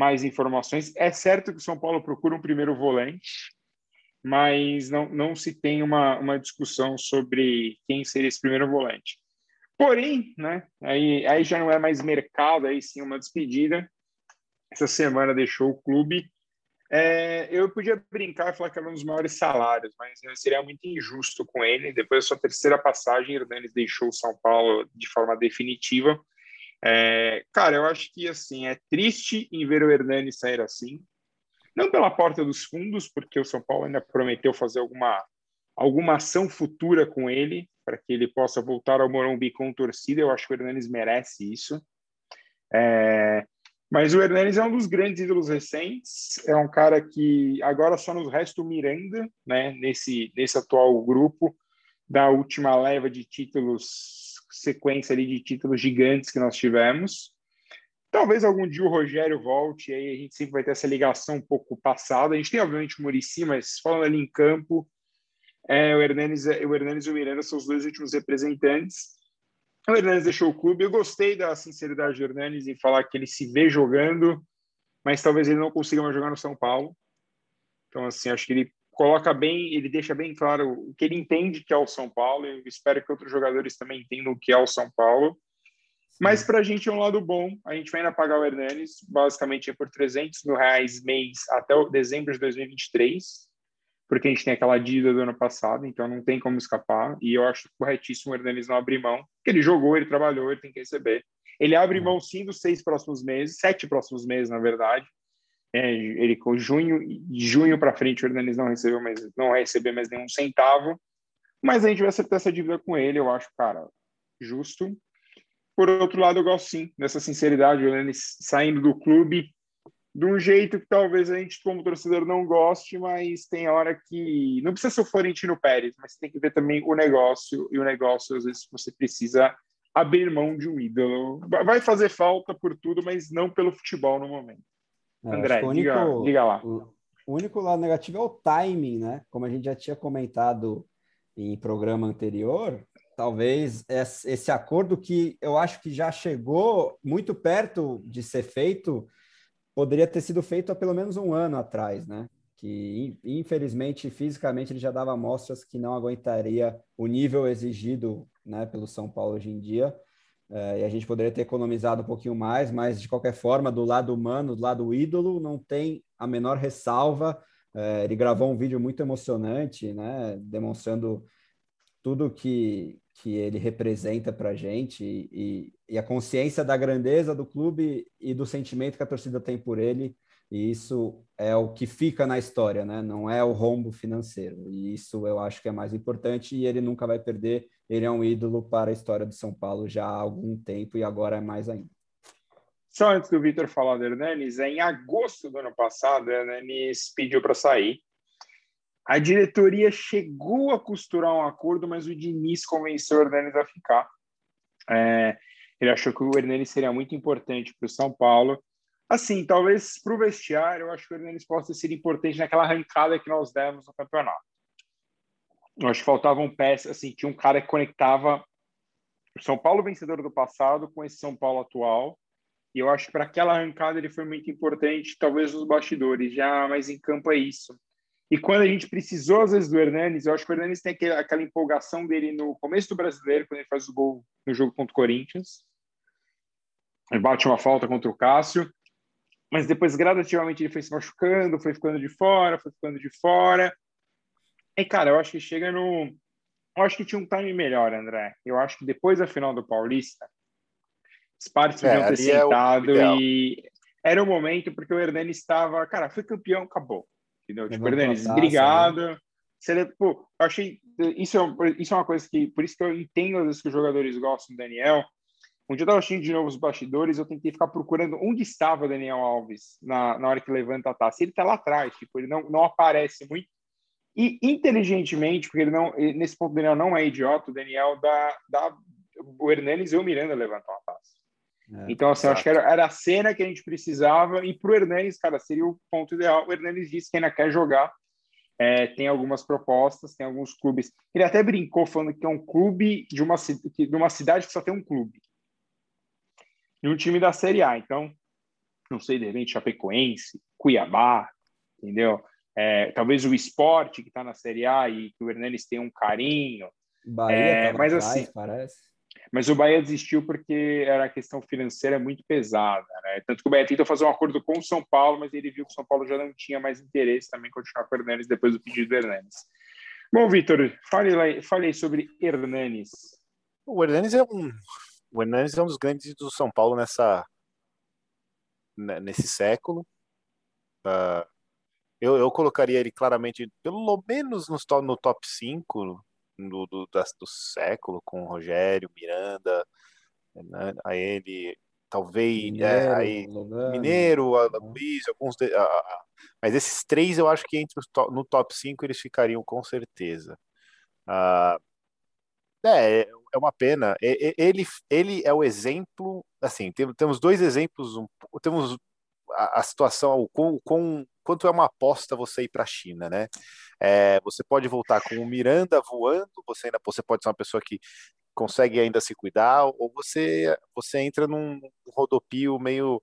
mais informações. É certo que o São Paulo procura um primeiro volante, mas não, não se tem uma, uma discussão sobre quem seria esse primeiro volante. Porém, né, aí, aí já não é mais mercado, aí sim uma despedida. Essa semana deixou o clube é, eu podia brincar e falar que era um dos maiores salários, mas seria muito injusto com ele. Depois da sua terceira passagem, Hernanes deixou o São Paulo de forma definitiva. É, cara, eu acho que assim é triste em ver o Hernanes sair assim. Não pela porta dos fundos, porque o São Paulo ainda prometeu fazer alguma, alguma ação futura com ele, para que ele possa voltar ao Morumbi com torcida. Eu acho que o Hernanes merece isso. É, mas o Hernanes é um dos grandes ídolos recentes, é um cara que agora só nos resta o Miranda, né, nesse, nesse atual grupo, da última leva de títulos, sequência ali de títulos gigantes que nós tivemos. Talvez algum dia o Rogério volte, e aí a gente sempre vai ter essa ligação um pouco passada. A gente tem, obviamente, o Murici, mas falando ali em campo, é, o, Hernanes, o Hernanes e o Miranda são os dois últimos representantes. O Hernanes deixou o clube. Eu gostei da sinceridade do Hernanes em falar que ele se vê jogando, mas talvez ele não consiga mais jogar no São Paulo. Então, assim, acho que ele coloca bem, ele deixa bem claro o que ele entende que é o São Paulo. Eu espero que outros jogadores também entendam o que é o São Paulo. Mas para a gente é um lado bom. A gente vai ainda pagar o Hernanes, basicamente é por 300 mil reais mês até o dezembro de 2023, porque a gente tem aquela dívida do ano passado, então não tem como escapar. E eu acho corretíssimo o Hernanes não abrir mão, porque ele jogou, ele trabalhou, ele tem que receber. Ele abre mão sim dos seis próximos meses, sete próximos meses, na verdade. É, ele com junho, junho para frente o Hernanes não recebeu mais, não vai receber mais nenhum centavo. Mas a gente vai acertar essa dívida com ele, eu acho, cara, justo. Por outro lado, eu gosto sim dessa sinceridade, o saindo do clube de um jeito que talvez a gente, como torcedor, não goste, mas tem hora que não precisa ser o Florentino Pérez, mas tem que ver também o negócio, e o negócio, às vezes, você precisa abrir mão de um ídolo. Vai fazer falta por tudo, mas não pelo futebol no momento. É, André, único, diga, diga lá. O único lado negativo é o timing, né? Como a gente já tinha comentado em programa anterior, talvez esse acordo que eu acho que já chegou muito perto de ser feito, poderia ter sido feito há pelo menos um ano atrás, né? Que infelizmente fisicamente ele já dava mostras que não aguentaria o nível exigido, né, pelo São Paulo hoje em dia. É, e a gente poderia ter economizado um pouquinho mais, mas de qualquer forma, do lado humano, do lado ídolo, não tem a menor ressalva. É, ele gravou um vídeo muito emocionante, né, demonstrando tudo que, que ele representa para a gente e, e, a consciência da grandeza do clube e do sentimento que a torcida tem por ele. E isso é o que fica na história, né? Não é o rombo financeiro. E isso eu acho que é mais importante e ele nunca vai perder. Ele é um ídolo para a história do São Paulo já há algum tempo e agora é mais ainda. Só antes do Vitor falar do Hernanes, em agosto do ano passado, o Hernanes pediu para sair a diretoria chegou a costurar um acordo, mas o Diniz convenceu o Hernanes a ficar. É, ele achou que o Hernanes seria muito importante para o São Paulo. Assim, talvez para o vestiário, eu acho que o Hernanes possa ser importante naquela arrancada que nós demos no campeonato. Acho que faltavam peças, assim, tinha um cara que conectava o São Paulo vencedor do passado com esse São Paulo atual. E eu acho que para aquela arrancada ele foi muito importante, talvez nos bastidores, já, mas em campo é isso. E quando a gente precisou, às vezes, do Hernanes, eu acho que o Hernanes tem aquela empolgação dele no começo do brasileiro, quando ele faz o gol no jogo contra o Corinthians. Ele bate uma falta contra o Cássio. Mas depois, gradativamente, ele foi se machucando, foi ficando de fora, foi ficando de fora. E, cara, eu acho que chega no. Eu acho que tinha um time melhor, André. Eu acho que depois da final do Paulista, os partes é, ter sentado é e. Era o momento, porque o Hernanes estava. Cara, foi campeão, acabou entendeu? tipo, Hernanes, obrigado. Você, pô, eu achei isso é, isso é uma coisa que por isso que eu entendo às vezes que os jogadores gostam do Daniel. Um dia eu estava assistindo de novo os bastidores, eu tentei ficar procurando onde estava o Daniel Alves na, na hora que levanta a taça. Ele está lá atrás, tipo, ele não, não aparece muito. E inteligentemente, porque ele não, nesse ponto o Daniel não é idiota, o Daniel dá, dá o Hernanes e o Miranda levantam a taça. É, então, assim, acho que era, era, a cena que a gente precisava, e para o Hernanes, cara, seria o ponto ideal. O Hernanes disse que ainda quer jogar, é, tem algumas propostas, tem alguns clubes. Ele até brincou falando que é um clube de uma, de uma cidade que só tem um clube. E um time da Série A. Então, não sei, de repente, Chapecoense, Cuiabá, entendeu? É, talvez o esporte que está na Série A e que o Hernanes tem um carinho. Bahia, é, mas atrás, assim, parece. Mas o Bahia desistiu porque era a questão financeira muito pesada. Né? Tanto que o Bahia tentou fazer um acordo com o São Paulo, mas ele viu que o São Paulo já não tinha mais interesse também em continuar com o Hernanes depois do pedido do Hernanes. Bom, Vitor, fale, fale sobre Hernanes. O Hernanes é um, o Hernanes é um dos grandes do São Paulo nessa né, nesse século. Uh, eu, eu colocaria ele claramente, pelo menos no, no top 5 do, do, do século, com Rogério, Miranda, né? a ele, talvez é, Mineiro, é, aí, Mineiro a, Luiz, alguns de, a, a, mas esses três eu acho que entre os to, no top 5 eles ficariam com certeza. Ah, é, é uma pena. Ele, ele é o exemplo, assim, temos dois exemplos, temos a, a situação, o quão, quão, quanto é uma aposta você ir para a China, né? É, você pode voltar com o Miranda voando, você ainda você pode ser uma pessoa que consegue ainda se cuidar, ou você você entra num rodopio meio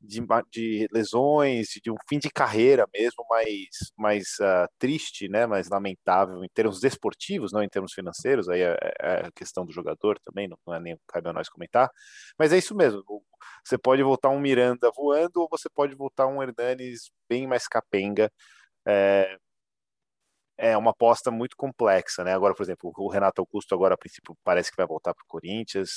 de, de lesões, de um fim de carreira mesmo, mais, mais uh, triste, né, mais lamentável em termos desportivos, não em termos financeiros, aí é, é a questão do jogador também, não, não é nem cabe a nós comentar, mas é isso mesmo, você pode voltar um Miranda voando ou você pode voltar um Hernanes bem mais capenga, é, é uma aposta muito complexa, né? Agora, por exemplo, o Renato Augusto agora a princípio parece que vai voltar para o Corinthians.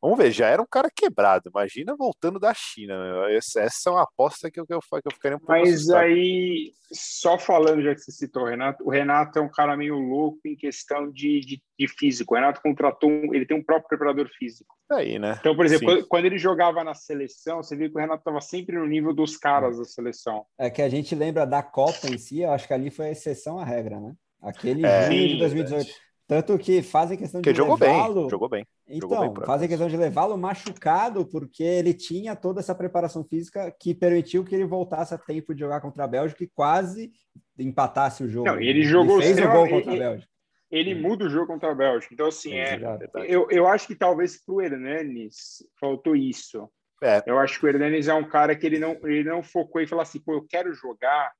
Vamos ver, já era um cara quebrado. Imagina voltando da China. Essa, essa é uma aposta que eu, que eu, que eu ficaria um pouco Mas assustado. aí, só falando, já que você citou o Renato, o Renato é um cara meio louco em questão de, de, de físico. O Renato contratou, um, ele tem um próprio preparador físico. Aí, né? Então, por exemplo, Sim. quando ele jogava na seleção, você viu que o Renato estava sempre no nível dos caras da seleção. É que a gente lembra da Copa em si, eu acho que ali foi a exceção à regra, né? Aquele é, junho de 2018. Tanto que fazem questão de jogou levá-lo... Bem, jogou bem. Então, jogou bem fazem questão de levá-lo machucado, porque ele tinha toda essa preparação física que permitiu que ele voltasse a tempo de jogar contra a Bélgica e quase empatasse o jogo. Não, ele jogou... Ele fez o gol contra a Bélgica. Ele muda o jogo contra a Bélgica. Então, assim, é, eu, eu acho que talvez para o Hernanes faltou isso. É. Eu acho que o Hernanes é um cara que ele não, ele não focou e falou assim, pô, eu quero jogar,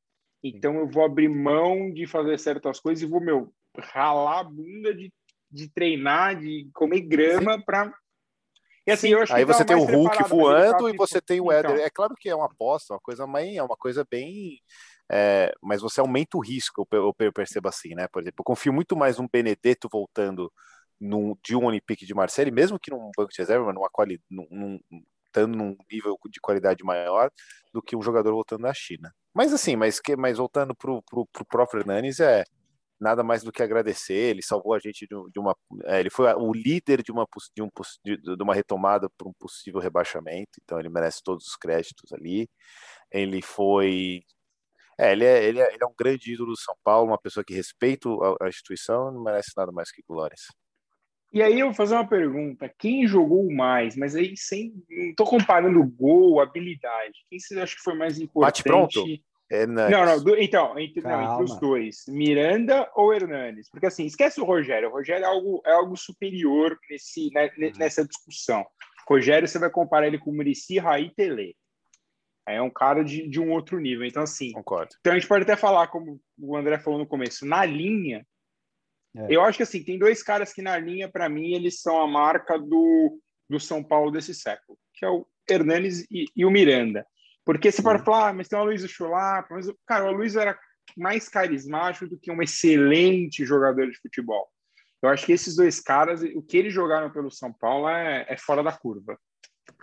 então eu vou abrir mão de fazer certas coisas e vou, meu, ralar a bunda de, de treinar, de comer grama para e assim, eu acho Aí você tem o Hulk voando e você tem o Éder. Então. É claro que é uma aposta, uma coisa bem, é uma coisa bem. É, mas você aumenta o risco, eu, eu percebo assim, né? Por exemplo, eu confio muito mais num Benedetto voltando num, de um Olympique de Marseille, mesmo que num banco de reserva, numa quali, num, num, estando num nível de qualidade maior do que um jogador voltando da China. Mas assim, mas, que, mas voltando para o próprio Hernanes, é nada mais do que agradecer. Ele salvou a gente de, de uma. É, ele foi o líder de uma, de, um, de uma retomada para um possível rebaixamento, então ele merece todos os créditos ali. Ele foi. É, ele é, ele, é, ele é um grande ídolo do São Paulo, uma pessoa que respeita a, a instituição, não merece nada mais que glórias. E aí eu vou fazer uma pergunta: quem jogou mais? Mas aí sem. Não estou comparando gol, habilidade. Quem você acha que foi mais importante? Bate pronto? É não, não, do, então, entre, não, entre, os dois, Miranda ou Hernanes? Porque assim, esquece o Rogério. O Rogério é algo, é algo superior nesse, né, uhum. nessa discussão. Rogério, você vai comparar ele com o Murici, Raí Tele. É um cara de, de um outro nível. Então, assim. Concordo. Então a gente pode até falar, como o André falou no começo, na linha. É. Eu acho que assim, tem dois caras que na linha, para mim, eles são a marca do, do São Paulo desse século, que é o Hernanes e, e o Miranda. Porque você pode falar, ah, mas tem o Luiz Chulapa, mas, cara, o Luiz era mais carismático do que um excelente jogador de futebol. Eu acho que esses dois caras, o que eles jogaram pelo São Paulo é, é fora da curva.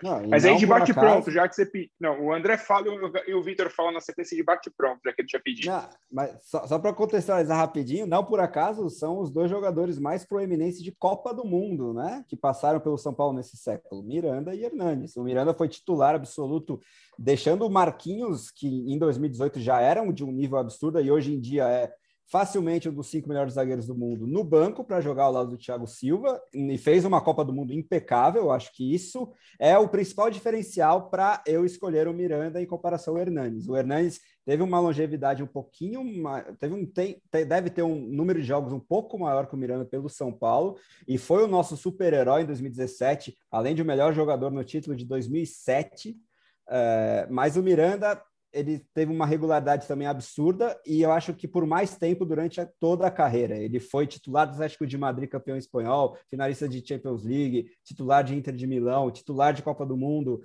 Não, Mas aí de bate acaso... pronto, já que você pediu. Não, o André fala e o Vitor fala na sequência de bate pronto, já que ele tinha pedido. Não, mas só, só para contextualizar rapidinho, não por acaso são os dois jogadores mais proeminentes de Copa do Mundo, né? Que passaram pelo São Paulo nesse século, Miranda e Hernanes. O Miranda foi titular absoluto, deixando o Marquinhos, que em 2018 já era de um nível absurdo e hoje em dia é facilmente um dos cinco melhores zagueiros do mundo no banco para jogar ao lado do Thiago Silva e fez uma Copa do Mundo impecável. Acho que isso é o principal diferencial para eu escolher o Miranda em comparação ao Hernanes. O Hernanes teve uma longevidade um pouquinho, teve um tem, deve ter um número de jogos um pouco maior que o Miranda pelo São Paulo e foi o nosso super-herói em 2017, além de o melhor jogador no título de 2007. É, mas o Miranda ele teve uma regularidade também absurda e eu acho que por mais tempo durante a, toda a carreira. Ele foi titular do Atlético de Madrid, campeão espanhol, finalista de Champions League, titular de Inter de Milão, titular de Copa do Mundo.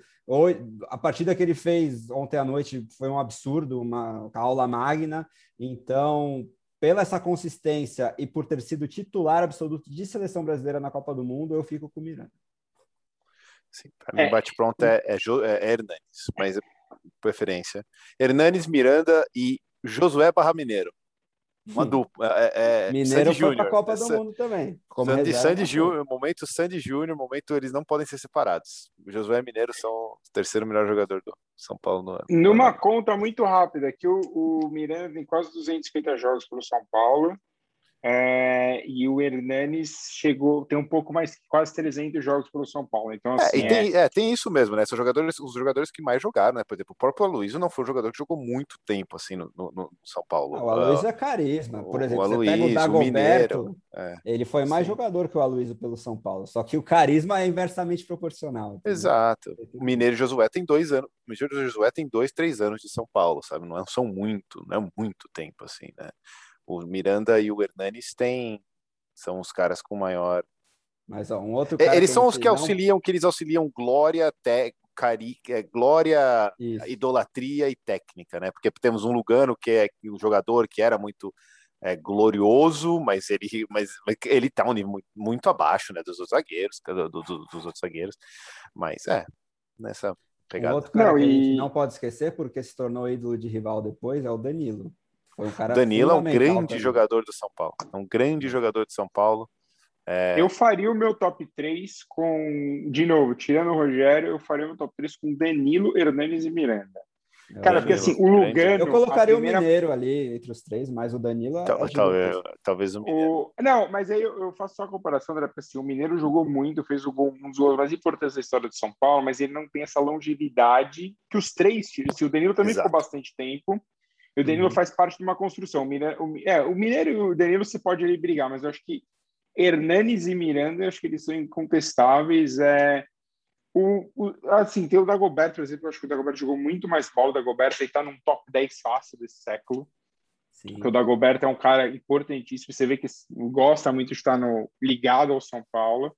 A partida que ele fez ontem à noite foi um absurdo, uma aula magna. Então, pela essa consistência e por ter sido titular absoluto de seleção brasileira na Copa do Mundo, eu fico com o Miranda. Sim, para mim, é. bate-pronto é, é, é Hernandes, mas preferência. Hernanes Miranda e Josué Barra Mineiro. Uma dupla. É, é, Mineiro foi para a Copa do Mundo também. Sandy, Sandy Júnior, momento Sandy Júnior, momento eles não podem ser separados. O Josué e Mineiro são o terceiro melhor jogador do São Paulo no ano. Numa conta muito rápida, que o, o Miranda tem quase 250 jogos pelo São Paulo É, e o Hernanes chegou, tem um pouco mais, quase 300 jogos pelo São Paulo. Então, é, assim, é, tem, é... tem, isso mesmo, né? São jogadores, os jogadores que mais jogaram, né? Por exemplo, o próprio Aloysio não foi um jogador que jogou muito tempo assim no, no, no São Paulo. Ah, o Aloysio é carisma. Por exemplo, o Aloysio, você pega o Dagoberto, o é, ele foi mais sim. jogador que o Aloysio pelo São Paulo. Só que o carisma é inversamente proporcional. Entendeu? Exato. O Mineiro Josué tem dois anos. O Mineiro Josué tem dois, três anos de São Paulo, sabe? Não são muito, não é muito tempo assim, né? O Miranda e o Hernanes têm são os caras com maior. Mas ó, um outro é, Eles são os que auxiliam, que eles auxiliam glória, te... Cari... É, glória, Isso. idolatria e técnica, né? Porque temos um Lugano que é um jogador que era muito é, glorioso, mas ele, mas, ele tá um nível muito, muito abaixo, né, dos outros zagueiros, do, do, dos outros zagueiros. Mas é nessa pegada. Um outro cara não, que e... a gente não pode esquecer, porque se tornou ídolo de rival depois, é o Danilo. Foi um cara Danilo é um grande também. jogador do São Paulo. É um grande jogador de São Paulo. É... Eu faria o meu top 3 com, de novo, tirando o Rogério, eu faria o meu top 3 com Danilo, Hernanes e Miranda. É, cara, porque assim, o Lugano. Eu colocaria primeira... o Mineiro ali entre os três, mas o Danilo. Tal, talvez, talvez o Mineiro. O... Não, mas aí eu, eu, faço só a comparação, André, porque assim, o Mineiro jogou muito, fez o gol, um dos gols mais importantes da história de São Paulo, mas ele não tem essa longevidade que os três tiram. Se o Danilo também Exato. ficou bastante tempo, e o Danilo uhum. faz parte de uma construção. O Mineiro, o, é, o Mineiro e o Danilo você pode ali brigar, mas eu acho que Hernanes e Miranda, eu acho que eles são incontestáveis. É, o, o, assim, tem o Dagoberto, por exemplo, eu acho que o Dagoberto jogou muito mais bola. O Dagoberto está num top 10 fácil desse século. Sim. Porque o Dagoberto é um cara importantíssimo. Você vê que gosta muito de estar no, ligado ao São Paulo.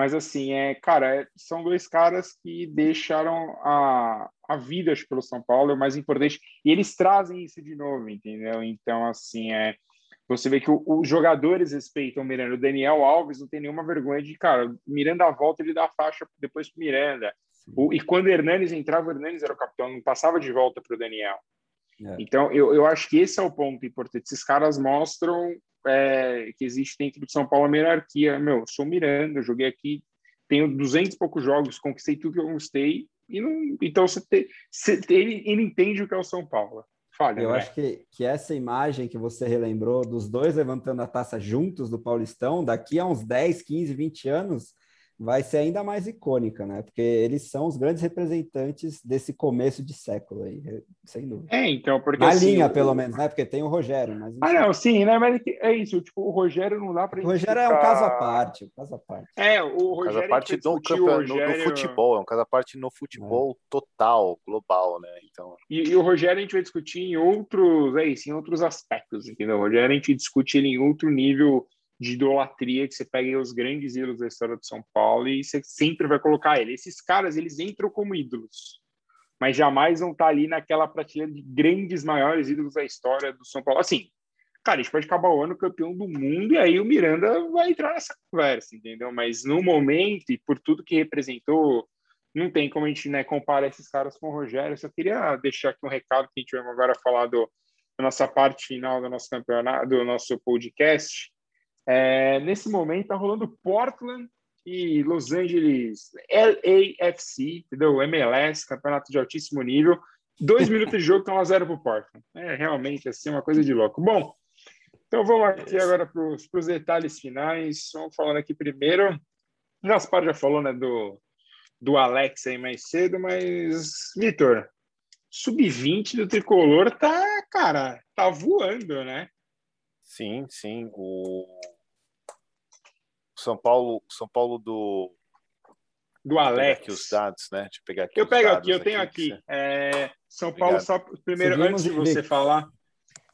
Mas, assim, é, cara, é, são dois caras que deixaram a, a vida acho, pelo São Paulo, é o mais importante. E eles trazem isso de novo, entendeu? Então, assim, é, você vê que os jogadores respeitam o Miranda. O Daniel Alves não tem nenhuma vergonha de, cara, Miranda volta, ele dá a faixa depois para Miranda. O, e quando o Hernanes entrava, o Hernanes era o capitão, não passava de volta para o Daniel. É. Então, eu, eu acho que esse é o ponto importante. Esses caras mostram é, que existe dentro do São Paulo uma hierarquia. Meu, sou Miranda, joguei aqui, tenho 200 e poucos jogos, conquistei tudo que eu conquistei. E não, então, você, te, você ele, ele entende o que é o São Paulo. Falha, eu né? acho que, que essa imagem que você relembrou dos dois levantando a taça juntos do Paulistão, daqui a uns 10, 15, 20 anos, vai ser ainda mais icônica, né? Porque eles são os grandes representantes desse começo de século aí, sem dúvida. É, então, porque na assim, linha, o... pelo menos, né? Porque tem o Rogério, mas Ah, não, sim, né? Mas é isso, tipo, o Rogério não dá para O Rogério ficar... é um caso à parte, um caso à parte. É, o Rogério caso à parte do, campeão, Rogério... no, futebol, é um caso à parte no futebol é. total, global, né? Então. E, e, o Rogério a gente vai discutir em outros, é isso, em outros aspectos, entendeu? O Rogério a gente discute ele em outro nível de idolatria que você pega os grandes ídolos da história de São Paulo e você sempre vai colocar ele. Esses caras, eles entram como ídolos, mas jamais vão estar ali naquela prateleira de grandes, maiores ídolos da história do São Paulo. Assim, cara, a gente pode acabar o ano campeão do mundo e aí o Miranda vai entrar nessa conversa, entendeu? Mas no momento e por tudo que representou, não tem como a gente né, comparar esses caras com o Rogério. Eu só queria deixar aqui um recado que a gente vai agora falar do, da nossa parte final do nosso campeonato, do nosso podcast é, nesse momento está rolando Portland e Los Angeles LAFC, entendeu? MLS, campeonato de altíssimo nível. Dois *laughs* minutos de jogo, estão a zero para o Portland. É realmente assim uma coisa de louco. Bom, então vamos aqui agora para os detalhes finais. Vamos falando aqui primeiro. O Gaspar já falou né, do, do Alex aí mais cedo, mas, Vitor, sub-20 do tricolor tá, cara, tá voando, né? Sim, sim. O São Paulo, São Paulo do do Alex. Aqui os dados, né? Deixa eu pegar aqui. Eu pego aqui, eu tenho aqui. aqui. É, São Obrigado. Paulo, só primeiro, Seguimos antes de você falar,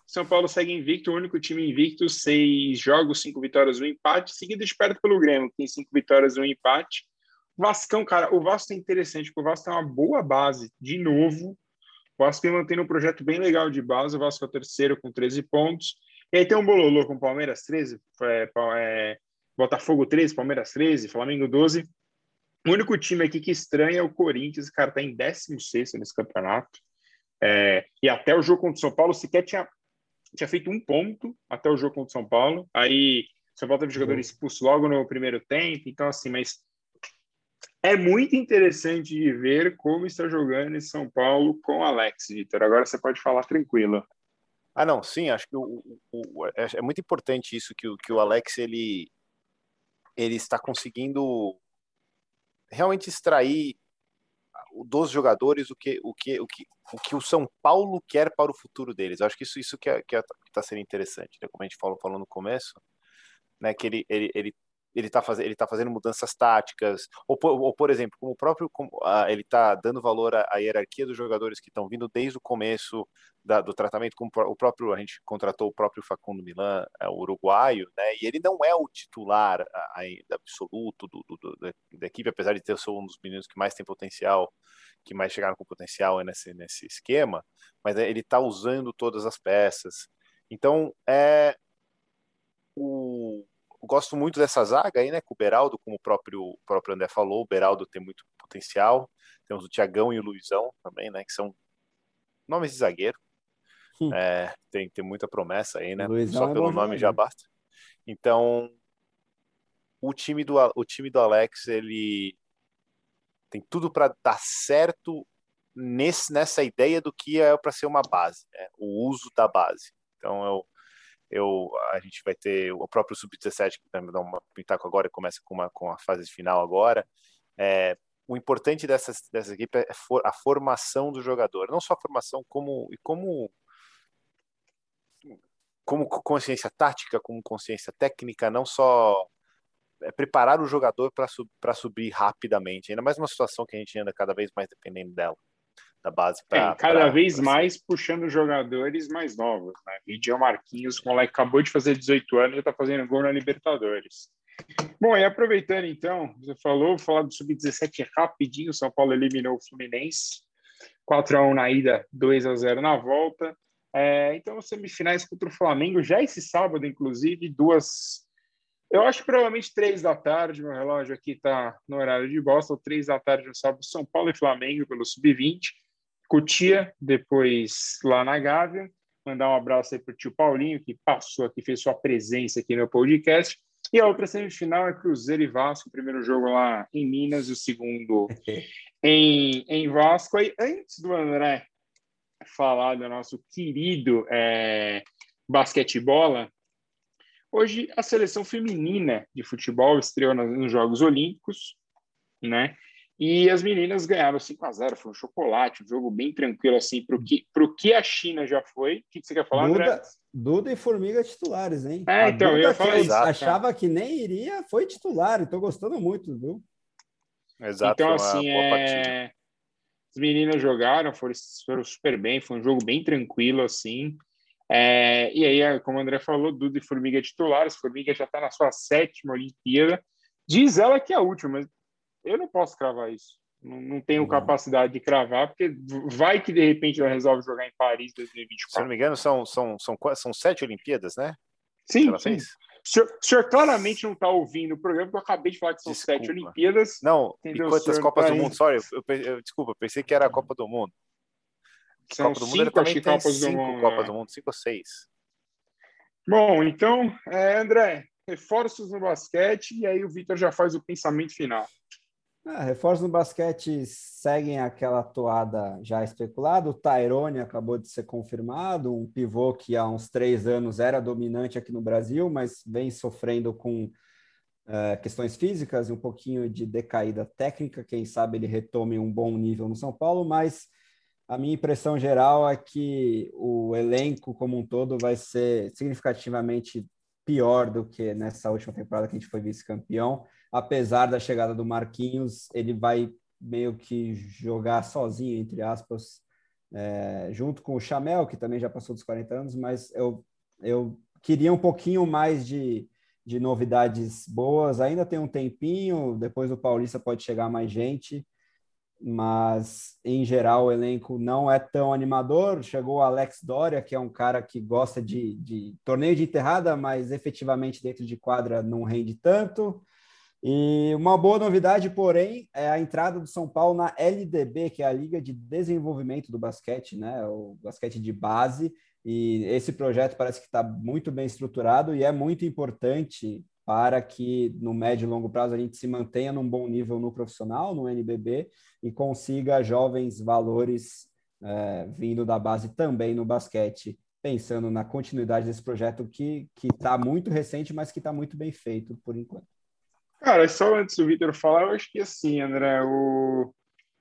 São Paulo segue invicto, o único time invicto, seis jogos, cinco vitórias, um empate, seguido de perto pelo Grêmio, que tem cinco vitórias, um empate. Vascão, cara, o Vasco é interessante, porque o Vasco tem uma boa base, de novo. O Vasco tem mantendo um projeto bem legal de base, o Vasco é o terceiro com 13 pontos. E aí tem um bololô com Palmeiras 13, é, é, Botafogo 13, Palmeiras 13, Flamengo 12. O único time aqui que estranha é o Corinthians, o cara tá em 16 nesse campeonato. É, e até o jogo contra o São Paulo sequer tinha, tinha feito um ponto até o jogo contra o São Paulo. Aí o São Paulo teve jogador expulso logo no primeiro tempo, então assim, mas é muito interessante de ver como está jogando esse São Paulo com Alex, Vitor. Agora você pode falar tranquilo. Ah, não, sim, acho que o, o, é, é muito importante isso que, o, que o Alex ele, ele está conseguindo realmente extrair dos jogadores o que o que o que o que o São Paulo quer para o futuro deles. acho que isso isso que é, que está é, sendo interessante, né? como a gente falou, falou no começo, né? Que ele ele, ele ele está ele tá fazendo mudanças táticas, ou, ou por exemplo, como o próprio, como, ah, ele está dando valor à, à, hierarquia dos jogadores que estão vindo desde o começo da, do tratamento, como o próprio, a gente contratou o próprio Facundo Milan, é, o uruguaio, né, e ele não é o titular ainda absoluto do, do, do, da equipe, apesar de ter sido um dos meninos que mais tem potencial, que mais chegaram com potencial nesse, nesse esquema, mas ele está usando todas as peças. Então, é, o, gosto muito dessa zaga aí, né? Com o Beraldo, como o próprio, o próprio André falou, o Beraldo tem muito potencial. Temos o Tiagão e o Luizão também, né? Que são nomes de zagueiro. Hum. É, tem, tem muita promessa aí, né? Luizão Só é pelo nome já basta. Então, o time do, o time do Alex, ele tem tudo para dar certo nesse, nessa ideia do que é para ser uma base, né? o uso da base. Então, eu, eu, a gente vai ter o próprio Sub-17 que vai dar uma pitaco agora, começa com, uma, com a fase final agora. É, o importante dessa, dessa equipe é for, a formação do jogador, não só a formação, como, como, como consciência tática, como consciência técnica, não só é preparar o jogador para sub, subir rapidamente, ainda mais uma situação que a gente anda cada vez mais dependendo dela da base para. É, cada pra, vez pra mais puxando jogadores mais novos, né? Vídeo Marquinhos, o moleque acabou de fazer 18 anos e está fazendo gol na Libertadores. Bom, e aproveitando então, você falou, falar do Sub-17 rapidinho. São Paulo eliminou o Fluminense, 4 a 1 na ida, 2 a 0 na volta. É, então, semifinais contra o Flamengo, já esse sábado, inclusive, duas. Eu acho que provavelmente três da tarde, meu relógio aqui está no horário de Boston, três da tarde no sábado, São Paulo e Flamengo pelo Sub-20. Cutia, depois lá na Gávea. Mandar um abraço aí para o tio Paulinho, que passou aqui, fez sua presença aqui no podcast. E a outra semifinal é Cruzeiro e Vasco, o primeiro jogo lá em Minas, o segundo *laughs* em, em Vasco. Aí, antes do André falar do nosso querido é, basquetebola, hoje a seleção feminina de futebol estreou nos Jogos Olímpicos, né? E as meninas ganharam 5 a 0 foi um chocolate, um jogo bem tranquilo, assim, para o que, que a China já foi. O que, que você quer falar, Duda, André? Duda e Formiga titulares, hein? É, então, Duda, eu ia falar isso. Achava que nem iria, foi titular, estou gostando muito, viu? Exato. Então, assim, é... as meninas jogaram, foram, foram super bem, foi um jogo bem tranquilo, assim. É... E aí, como o André falou, Duda e Formiga titulares, Formiga já está na sua sétima Olimpíada. Diz ela que é a última, mas eu não posso cravar isso. Não, não tenho uhum. capacidade de cravar, porque vai que de repente ela resolve jogar em Paris 2024. Se não me engano, são, são, são, são sete Olimpíadas, né? Sim. sim. O senhor, o senhor, claramente não está ouvindo o programa, porque eu acabei de falar que são desculpa. sete Olimpíadas. Não, entendeu? e quantas Copas do Mundo? Sorry, eu, eu, eu, desculpa, eu pensei que era a Copa do Mundo. São Copa do Mundo, cinco, acho Copas cinco do Mundo. Copas é. do Mundo, cinco ou seis. Bom, então, é, André, reforços no basquete, e aí o Vitor já faz o pensamento final. Ah, reforços no basquete seguem aquela toada já especulada. O Tyrone acabou de ser confirmado, um pivô que há uns três anos era dominante aqui no Brasil, mas vem sofrendo com uh, questões físicas e um pouquinho de decaída técnica. Quem sabe ele retome um bom nível no São Paulo, mas a minha impressão geral é que o elenco como um todo vai ser significativamente pior do que nessa última temporada que a gente foi vice-campeão apesar da chegada do Marquinhos, ele vai meio que jogar sozinho, entre aspas, é, junto com o Chamel, que também já passou dos 40 anos, mas eu, eu queria um pouquinho mais de, de novidades boas. Ainda tem um tempinho, depois do Paulista pode chegar mais gente, mas em geral o elenco não é tão animador. Chegou o Alex Doria, que é um cara que gosta de, de torneio de enterrada, mas efetivamente dentro de quadra não rende tanto. E uma boa novidade, porém, é a entrada do São Paulo na LDB, que é a Liga de Desenvolvimento do Basquete, né? O basquete de base. E esse projeto parece que está muito bem estruturado e é muito importante para que no médio e longo prazo a gente se mantenha num bom nível no profissional, no NBB, e consiga jovens valores é, vindo da base também no basquete. pensando na continuidade desse projeto que está muito recente, mas que está muito bem feito por enquanto. Cara, só antes do Vitor falar, eu acho que assim, André, o...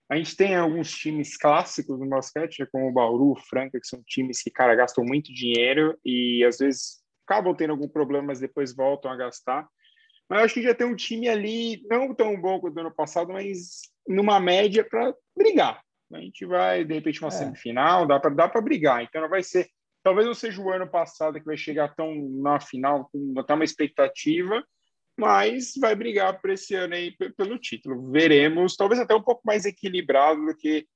a gente tem alguns times clássicos no basquete, né, como o Bauru, o Franca, que são times que, cara, gastam muito dinheiro e às vezes acabam tendo algum problema, mas depois voltam a gastar. Mas eu acho que já tem um time ali, não tão bom quanto o ano passado, mas numa média para brigar. A gente vai, de repente, uma é. semifinal, dá para dá brigar. Então não vai ser. Talvez não seja o ano passado que vai chegar tão na final, com até uma expectativa, mas vai brigar por esse ano aí pelo título. Veremos, talvez até um pouco mais equilibrado do que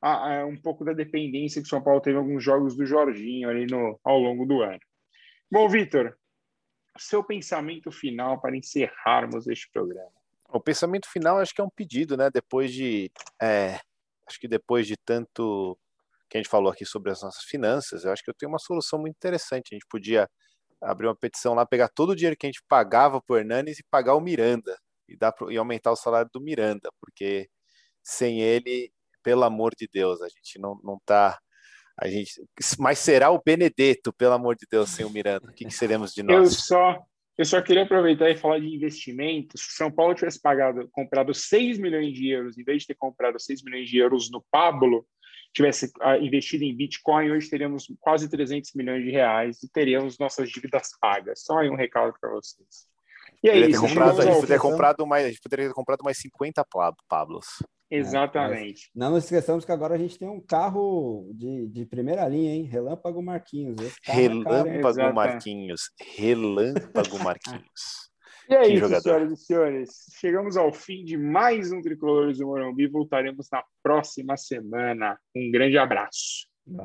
a, a, um pouco da dependência que o São Paulo teve em alguns jogos do Jorginho ali no, ao longo do ano. Bom, Vitor, seu pensamento final para encerrarmos este programa. O pensamento final acho que é um pedido, né? Depois de, é, acho que depois de tanto que a gente falou aqui sobre as nossas finanças, eu acho que eu tenho uma solução muito interessante. A gente podia abrir uma petição lá, pegar todo o dinheiro que a gente pagava por Hernanes e pagar o Miranda e, dar pro, e aumentar o salário do Miranda, porque sem ele, pelo amor de Deus, a gente não, não tá a gente, mas será o Benedetto, pelo amor de Deus, sem o Miranda? O que, que seremos de *laughs* nós? Eu só, eu só queria aproveitar e falar de investimentos. Se São Paulo tivesse pagado, comprado 6 milhões de euros, em vez de ter comprado 6 milhões de euros no Pablo, tivesse ah, investido em Bitcoin, hoje teríamos quase 300 milhões de reais e teríamos nossas dívidas pagas. Só aí um recado para vocês. E é isso. Ter comprado, a gente poderia, comprado mais, a gente poderia ter comprado mais 50 Pablos. É, Exatamente. É, não nos esqueçamos que agora a gente tem um carro de, de primeira linha, hein? Relâmpago Marquinhos. É Relâmpago é Marquinhos. Relâmpago Marquinhos. E é que isso, jogador. senhoras e senhores. Chegamos ao fim de mais um Tricolores do Morumbi. Voltaremos na próxima semana. Um grande abraço. Valeu.